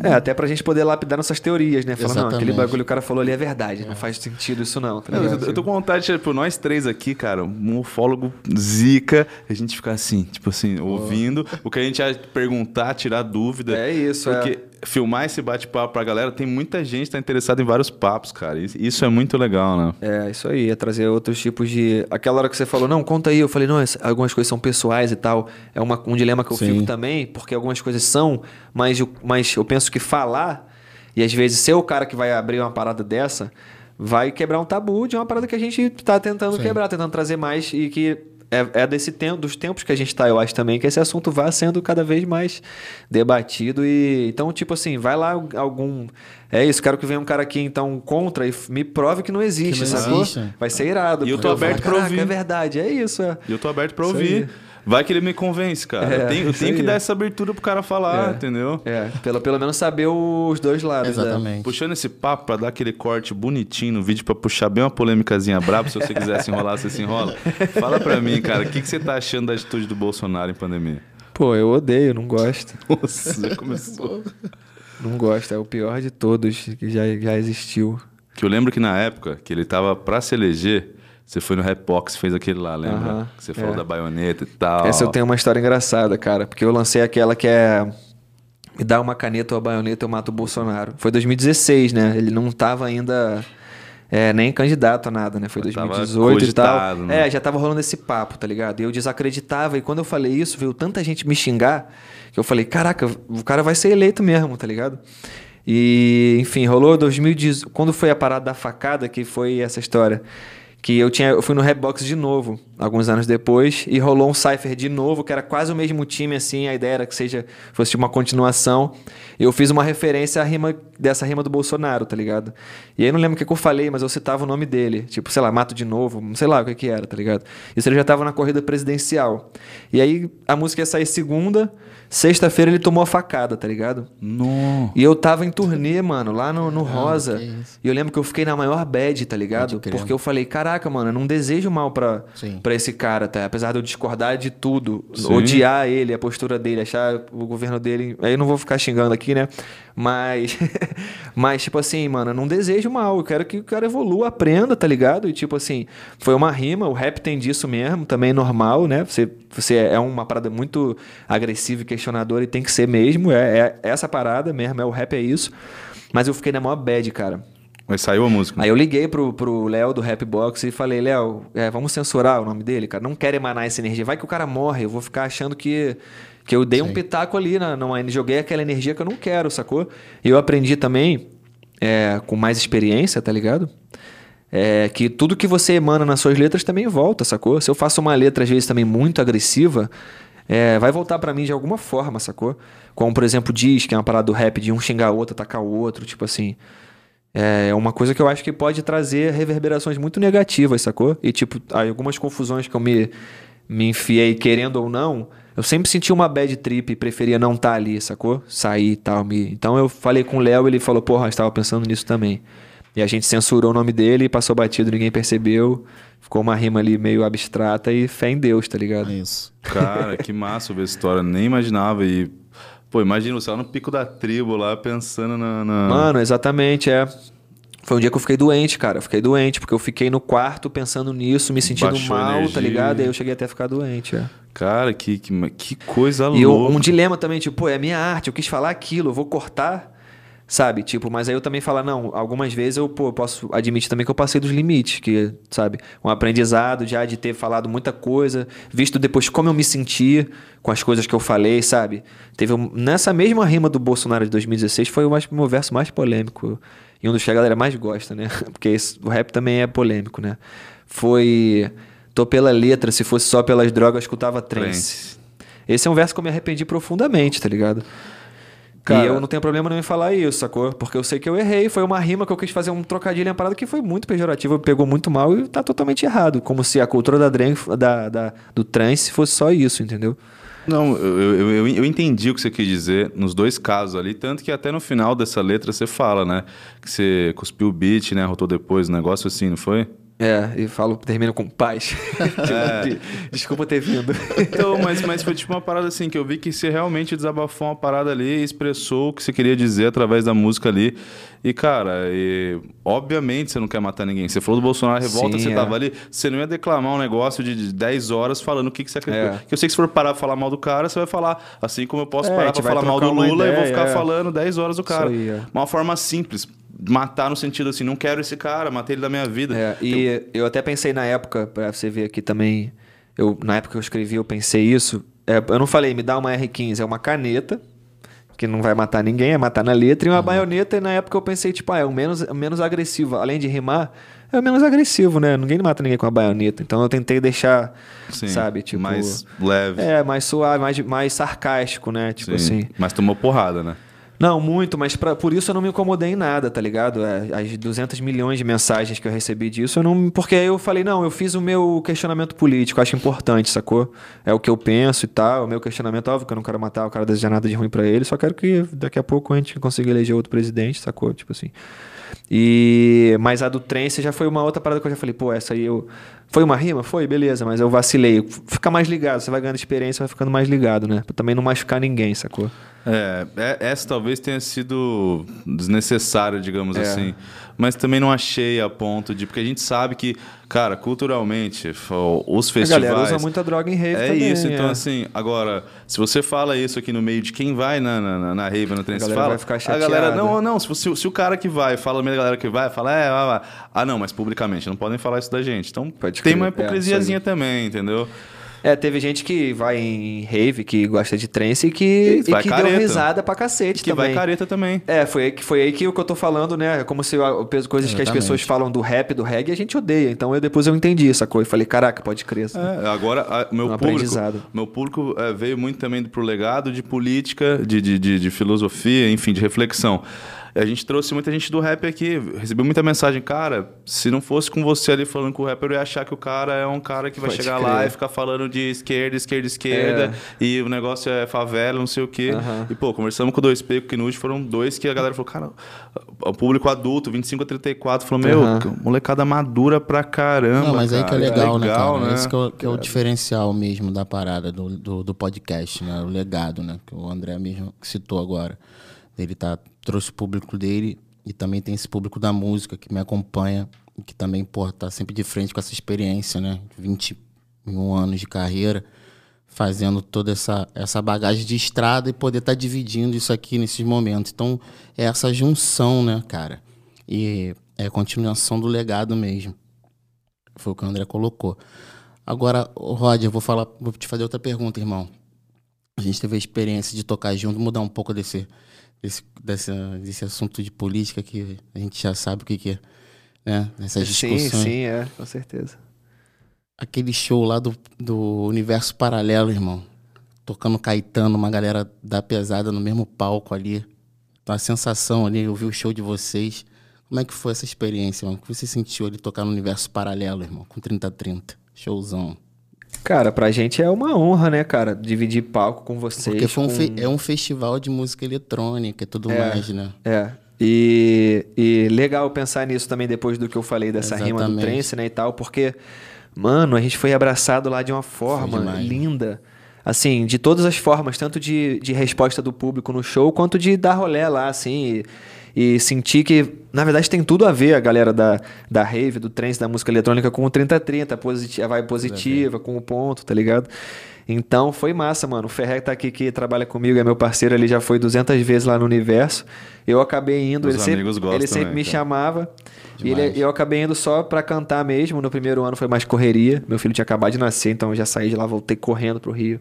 é, É, até pra gente poder lapidar nossas teorias, né? Falar, não, aquele bagulho que o cara falou ali é verdade, não faz sentido isso não, tá Não, eu, eu tô com vontade, tipo, nós três aqui, cara, um ufólogo zica, a gente ficar assim, tipo assim, ouvindo, o que a gente ia perguntar, tirar dúvida. É isso, Porque filmar esse bate-papo pra galera, tem muita gente que tá interessada em vários papos, cara. Isso- é muito legal, né? É, isso aí, é trazer outros tipos de. Aquela hora que você falou, não, conta aí, eu falei, não, algumas coisas são pessoais e tal. É uma, um dilema que eu Sim. fico também, porque algumas coisas são, mas eu, mas eu penso que falar, e às vezes ser o cara que vai abrir uma parada dessa, vai quebrar um tabu de uma parada que a gente tá tentando Sim. quebrar, tentando trazer mais e que. É, é desse tempo, dos tempos que a gente tá, eu acho também, que esse assunto vá sendo cada vez mais debatido e então, tipo assim, vai lá algum é isso, quero que venha um cara aqui então contra e me prove que não existe, Que não existe. Vai ser irado. E eu tô aberto falar, pra "Caraca, ouvir." É verdade, é isso. É. E eu tô aberto pra Isso ouvir. aí. Vai que ele me convence, cara. É, eu tenho, eu tenho que dar essa abertura pro cara falar, É. entendeu? É, pelo, pelo menos saber os dois lados. né? Exatamente. Puxando esse papo pra dar aquele corte bonitinho no vídeo pra puxar bem uma polêmicazinha braba, se você quiser se enrolar, você se enrola. Fala pra mim, cara, o que, que você tá achando da atitude do Bolsonaro em pandemia? Pô, eu odeio, não gosto. Nossa, já começou. Não gosto, é o pior de todos que já, já existiu. Que eu lembro que na época que ele tava pra se eleger, você foi no Rapbox, fez aquele lá, lembra? Você falou é. da baioneta e tal. Essa eu tenho uma história engraçada, cara, porque eu lancei aquela que é. Me dá uma caneta ou a baioneta, eu mato o Bolsonaro. Foi 2016, né? Ele não tava ainda. é, nem candidato a nada, né? Foi tava 2018 e tal. né? É, já tava rolando esse papo, tá ligado? E eu desacreditava. E quando eu falei isso, veio tanta gente me xingar que eu falei: caraca, o cara vai ser eleito mesmo, tá ligado? E, enfim, rolou 2018. Quando foi a parada da facada, que foi essa história? Que eu tinha, eu fui no Redbox de novo, alguns anos depois, e rolou um Cypher de novo, que era quase o mesmo time, assim, a ideia era que seja, fosse uma continuação. Eu fiz uma referência à rima dessa rima do Bolsonaro, tá ligado? E aí não lembro o que, que eu falei, mas eu citava o nome dele. Tipo, sei lá, mato de novo, sei lá o que, que era, tá ligado? Isso ele já tava na corrida presidencial. E aí a música ia sair segunda, sexta-feira ele tomou a facada, tá ligado? Não. E eu tava em turnê, mano, lá no, no Rosa. que isso. E eu lembro que eu fiquei na maior bad, tá ligado? Porque eu falei, caraca, mano, eu não desejo mal pra, Sim. pra esse cara, tá? Apesar de eu discordar de tudo, Sim. odiar ele, a postura dele, achar o governo dele. Aí eu não vou ficar xingando aqui, né? Mas, mas tipo assim, mano, eu não desejo mal. Eu quero que o cara evolua, aprenda, tá ligado? E tipo assim, foi uma rima, o rap tem disso mesmo, também é normal, né? Você, você é uma parada muito agressiva e questionadora e tem que ser mesmo. É, é essa parada mesmo, é o rap é isso. Mas eu fiquei na maior bad, cara. Mas saiu a música. Aí eu liguei pro, pro Léo do Rapbox e falei, Léo, é, vamos censurar o nome dele, cara. Não quero emanar essa energia. Vai que o cara morre, eu vou ficar achando que, que eu dei um Sim. pitaco ali, na, numa, joguei aquela energia que eu não quero, sacou? E eu aprendi também, é, com mais experiência, tá ligado? É, que tudo que você emana nas suas letras também volta, sacou? Se eu faço uma letra, às vezes, também muito agressiva, é, vai voltar pra mim de alguma forma, sacou? Como, por exemplo, diz, que é uma parada do rap de um xingar o outro, atacar o outro, tipo assim. É uma coisa que eu acho que pode trazer reverberações muito negativas, sacou? E, tipo, algumas confusões que eu me, me enfiei, querendo ou não, eu sempre senti uma bad trip e preferia não estar ali, sacou? Sair e tal. Me... Então eu falei com o Léo ele falou, porra, eu estava pensando nisso também. E a gente censurou o nome dele, passou batido, ninguém percebeu. Ficou uma rima ali meio abstrata e fé em Deus, tá ligado? É isso. Cara, que massa ver essa história. Nem imaginava. E, pô, imagina você lá no pico da tribo, lá pensando na. na- Mano, exatamente, é. Foi um dia que eu fiquei doente, cara. Eu fiquei doente, porque eu fiquei no quarto pensando nisso, me sentindo Baixou a mal, energia. tá ligado? E aí eu cheguei até a ficar doente, é. Cara, que, que, que coisa E eu- louca. um dilema também, tipo, pô, é minha arte, eu quis falar aquilo, eu vou cortar. Sabe? Tipo, mas aí eu também falo, não, algumas vezes eu pô, posso admitir também que eu passei dos limites, que, sabe? Um aprendizado já de ter falado muita coisa, visto depois como eu me senti com as coisas que eu falei, sabe? Teve um, nessa mesma rima do Bolsonaro de 2016 foi o mais, meu verso mais polêmico e um dos que a galera mais gosta, né? Porque esse, o rap também é polêmico, né? Foi tô pela letra, se fosse só pelas drogas, escutava trance. Esse é um verso que eu me arrependi profundamente, tá ligado? Cara- e eu não tenho problema nenhum em falar isso, sacou? Porque eu sei que eu errei. Foi uma rima que eu quis fazer um trocadilho em parada que foi muito pejorativa, pegou muito mal e tá totalmente errado. Como se a cultura da, dren- da, da- do trance fosse só isso, entendeu? Não, eu, eu, eu, eu entendi o que você quis dizer nos dois casos ali, tanto que até no final dessa letra você fala, né? Que você cuspiu o beat, né? Rotou depois, um negócio assim, não foi? É, e falo, termina com paz. Tipo, Desculpa ter vindo. Então, mas, mas foi tipo uma parada assim, que eu vi que você realmente desabafou uma parada ali, expressou o que você queria dizer através da música ali. E, cara, e, obviamente você não quer matar ninguém. Você falou do Bolsonaro Revolta, Sim, você é. tava ali, você não ia declamar um negócio de de 10 horas falando o que, que você acredita. É. Que eu sei que se for parar pra falar mal do cara, você vai falar, assim como eu posso É, parar pra falar mal do Lula e vou ideia, ficar é. falando 10 horas do cara. aí, é. Uma forma simples. Matar no sentido assim, não quero esse cara, matei ele da minha vida. É, e eu até pensei na época, pra você ver aqui também, eu, na época que eu escrevi, eu pensei isso. É, eu não falei, me dá uma R15, é uma caneta, que não vai matar ninguém, é matar na letra, e uma baioneta, e na época eu pensei, tipo, ah, é o menos, o menos agressivo. Além de rimar, é o menos agressivo, né? Ninguém mata ninguém com a baioneta. Então eu tentei deixar, Sim, sabe, tipo. mais leve. É, mais suave, mais, mais sarcástico, né? Tipo Sim. assim. Mas tomou porrada, né? Não, muito, mas pra, por isso eu não me incomodei em nada, tá ligado? É, As 200 milhões de mensagens que eu recebi disso, eu não. Porque eu falei, não, eu fiz o meu questionamento político, acho importante, sacou? É o que eu penso e tal. O meu questionamento, óbvio que eu não quero matar o cara, desejar nada de ruim pra ele, só quero que daqui a pouco a gente consiga eleger outro presidente, sacou? Tipo assim. E mas a do trance já foi uma outra parada que eu já falei, pô, essa aí eu foi uma rima, foi, beleza, mas eu vacilei. Fica mais ligado, você vai ganhando experiência, vai ficando mais ligado, né? Pra também não machucar ninguém, sacou? É, é- essa talvez tenha sido desnecessária, digamos É. assim. Mas também não achei a ponto de. Porque a gente sabe que, cara, culturalmente, os A festivais. galera usa muita droga em rave É também, isso, então é. assim, agora, se você fala isso aqui no meio de quem vai na, na, na, na rave, no trem, você fala, vai ficar a galera, chateada. não, não, se, você- se o cara que vai, fala no meio da galera que vai, fala, é, vai, vai. ah, não, mas publicamente, não podem falar isso da gente. Então, Pode tem crer, uma é, hipocrisiazinha também, entendeu? É, teve gente que vai em rave, que gosta de trance e que, E e que deu risada pra cacete Que também. vai careta também. É, foi aí, que, foi aí que o que eu tô falando, né? É como se coisas que as Exatamente. pessoas falam do rap, do reggae, a gente odeia. Então eu depois eu entendi essa coisa. Falei, caraca, pode crer. É, agora, a- meu Um público, meu público é, veio muito também pro legado de política, de, de, de, de filosofia, enfim, de reflexão. A gente trouxe muita gente do rap aqui, recebi muita mensagem, cara, se não fosse com você ali falando com o rapper, eu ia achar que o cara é um cara que vai Pode chegar crer. lá e ficar falando de esquerda, esquerda, esquerda, e o negócio é favela, não sei o quê. Aham. E, pô, conversamos com o Dois P, com o Kinude, foram dois que a galera falou, cara, o público adulto, 25 a 34, falou, meu, Aham. molecada madura pra caramba, Não, mas aí que é cara, legal, né, cara? né? Esse que é, o, que é o diferencial mesmo da parada do, do, do podcast, né? O legado, né? Que o André mesmo citou agora. Ele tá, trouxe o público dele e também tem esse público da música que me acompanha e que também, pô, tá sempre de frente com essa experiência, né? 21 anos de carreira, fazendo toda essa, essa bagagem de estrada e poder estar dividindo isso aqui nesses momentos. Então, é essa junção, né, cara? E é a continuação do legado mesmo. Foi o que o André colocou. Agora, Rod, vou falar, vou te fazer outra pergunta, irmão. A gente teve a experiência de tocar junto, mudar um pouco desse, desse, desse, desse assunto de política que a gente já sabe o que, que é, né? Essas Sim, discussões. sim, é, com certeza. Aquele show lá do, do Universo Paralelo, irmão. Tocando Caetano, uma galera da pesada no mesmo palco ali. Uma sensação ali, eu vi o show de vocês. Como é que foi essa experiência, irmão? O que você sentiu ali tocar no Universo Paralelo, irmão? Com 30-30. Showzão. Cara, pra gente é uma honra, né, cara? Dividir palco com vocês. Porque foi um com- fe- é um festival de música eletrônica e tudo É. mais, né? É. E, e legal pensar nisso também depois do que eu falei dessa rima do Exatamente. trance, né, e tal, porque, mano, a gente foi abraçado lá de uma forma linda. Assim, de todas as formas, tanto de, de resposta do público no show, quanto de dar rolé lá, assim, e, e sentir que, na verdade, tem tudo a ver a galera da, da rave, do trance, da música eletrônica com o 3030, a, positi a vibe positiva, com o ponto, tá ligado? Então foi massa, mano. O Ferré tá aqui que trabalha comigo, é meu parceiro, ele já foi 200 vezes lá no universo. Eu acabei indo, Os ele sempre, gostam ele sempre também, me cara. chamava. E ele- eu acabei indo só pra cantar mesmo. No primeiro ano foi mais correria. Meu filho tinha acabado de nascer, então eu já saí de lá, voltei correndo pro Rio.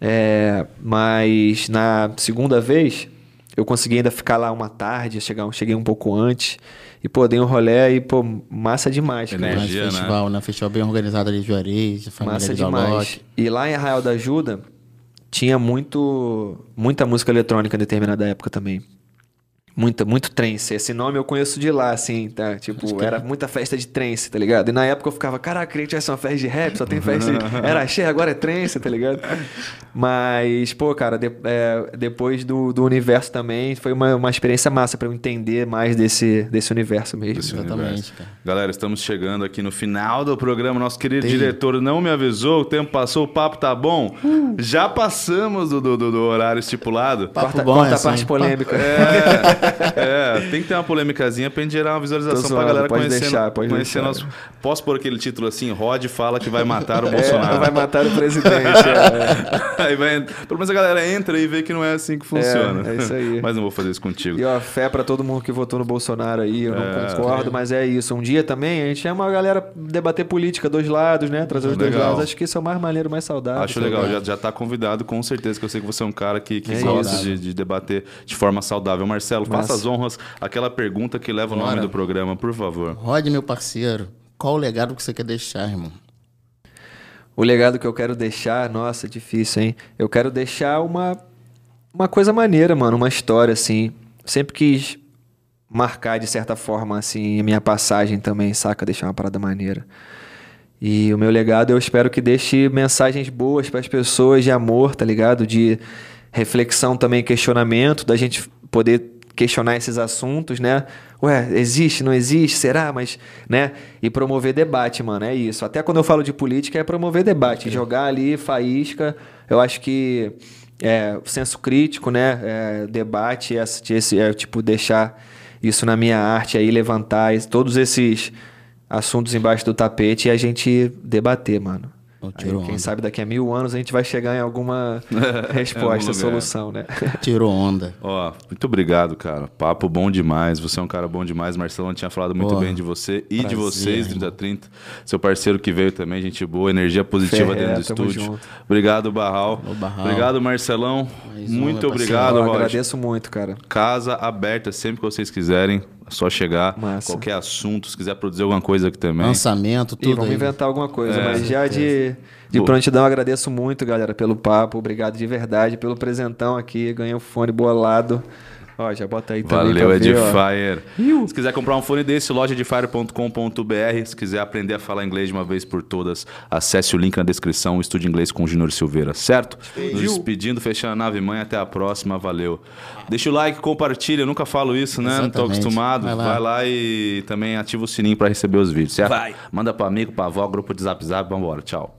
É, mas na segunda vez, eu consegui ainda ficar lá uma tarde, chegar, cheguei um pouco antes. E, pô, dei um rolé e, pô, massa demais, cara. Energia. Né? festival, né? Festival bem organizado ali de Juarez, família Massa de demais. E lá em Arraial da Ajuda, tinha muito, muita música eletrônica em determinada época também. Muita, muito trance. Esse nome eu conheço de lá, assim, tá? Tipo, era muita festa de trance, tá ligado? E na época eu ficava, caraca, queria que tivesse uma festa de rap, só tem festa de... Era axé, agora é trance, tá ligado? Mas, pô, cara, de- é, depois do, do universo também, foi uma, uma experiência massa pra eu entender mais desse, desse universo mesmo. Desse Exatamente, universo. cara. Galera, estamos chegando aqui no final do programa. Nosso querido diretor não me avisou, o tempo passou, o papo tá bom. Já passamos do, do- do- horário estipulado. Papo Quarta, bom quarta essa, parte hein? polêmica. É, tem que ter uma polêmicazinha pra gente gerar uma visualização Tô pra galera pode conhecer. deixar, pode conhecer deixar. nosso... Posso pôr aquele título assim? Rod fala que vai matar o É, Bolsonaro. vai matar o presidente. é. Aí vai, pelo menos a galera entra e vê que não é assim que funciona. É, é isso aí. Mas não vou fazer isso contigo. E ó, fé pra todo mundo que votou no Bolsonaro aí, eu não É. concordo, mas é isso. Um dia também a gente chama a galera debater política, dois lados, né? Trazer os dois Legal. lados. Acho que isso é o mais maneiro, mais saudável. Acho legal, já, já tá convidado, com certeza, que eu sei que você é um cara que, que É gosta de, de debater de forma saudável. Marcelo, faça as honras, aquela pergunta que leva o nome Bora. do programa, por favor. Rod, meu parceiro, qual o legado que você quer deixar, irmão? O legado que eu quero deixar, nossa, difícil, hein? Eu quero deixar uma, uma coisa maneira, mano, uma história, assim. Sempre quis marcar, de certa forma, assim, a minha passagem também, saca? Deixar uma parada maneira. E o meu legado eu espero que deixe mensagens boas para as pessoas de amor, tá ligado? De reflexão também, questionamento, da gente poder questionar esses assuntos, né? Ué, existe, não existe, será? Mas, né? E promover debate, mano, é isso. Até quando eu falo de política é promover debate, jogar ali faísca. Eu acho que é, o senso crítico, né? É, debate, esse, esse, é, tipo, deixar isso na minha arte aí, levantar todos esses assuntos embaixo do tapete e a gente debater, mano. Ô, Aí, tirou quem onda. sabe daqui a mil anos a gente vai chegar em alguma resposta, lugar. solução, né? Tirou onda. Ó, muito obrigado, cara. Papo bom demais. Você é um cara bom demais. Marcelão tinha falado muito bem de você e de prazer, vocês, irmão. 3030. Seu parceiro que veio também, gente boa, energia positiva Ferré, dentro do estúdio. junto. Obrigado, Barral. Ô, Barral. Obrigado, Marcelão. Mais muito meu obrigado, Eu agradeço muito, cara. Casa aberta sempre que vocês quiserem. É só chegar. Massa. Qualquer assunto, se quiser produzir alguma coisa aqui também. Lançamento, E tudo vamos aí. inventar alguma coisa, É, mas já de, de Boa. prontidão agradeço muito, galera, pelo papo. Obrigado de verdade pelo presentão aqui. Ganhei o fone bolado. Ó, já bota aí também Valeu, ver, ó. Edifier. Se quiser comprar um fone desse, lojaedifier.com.br. Se quiser aprender a falar inglês de uma vez por todas, acesse o link na descrição, estude inglês com o Júnior Silveira, certo? Nos despedindo, fechando a nave mãe. Até a próxima, valeu. Deixa o like, compartilha. Eu nunca falo isso, né? Não tô Exatamente. acostumado. Vai lá. Vai lá e também ativa o sininho para receber os vídeos, certo? Vai. Manda para amigo, para avó, grupo de zap zap. Vambora, tchau.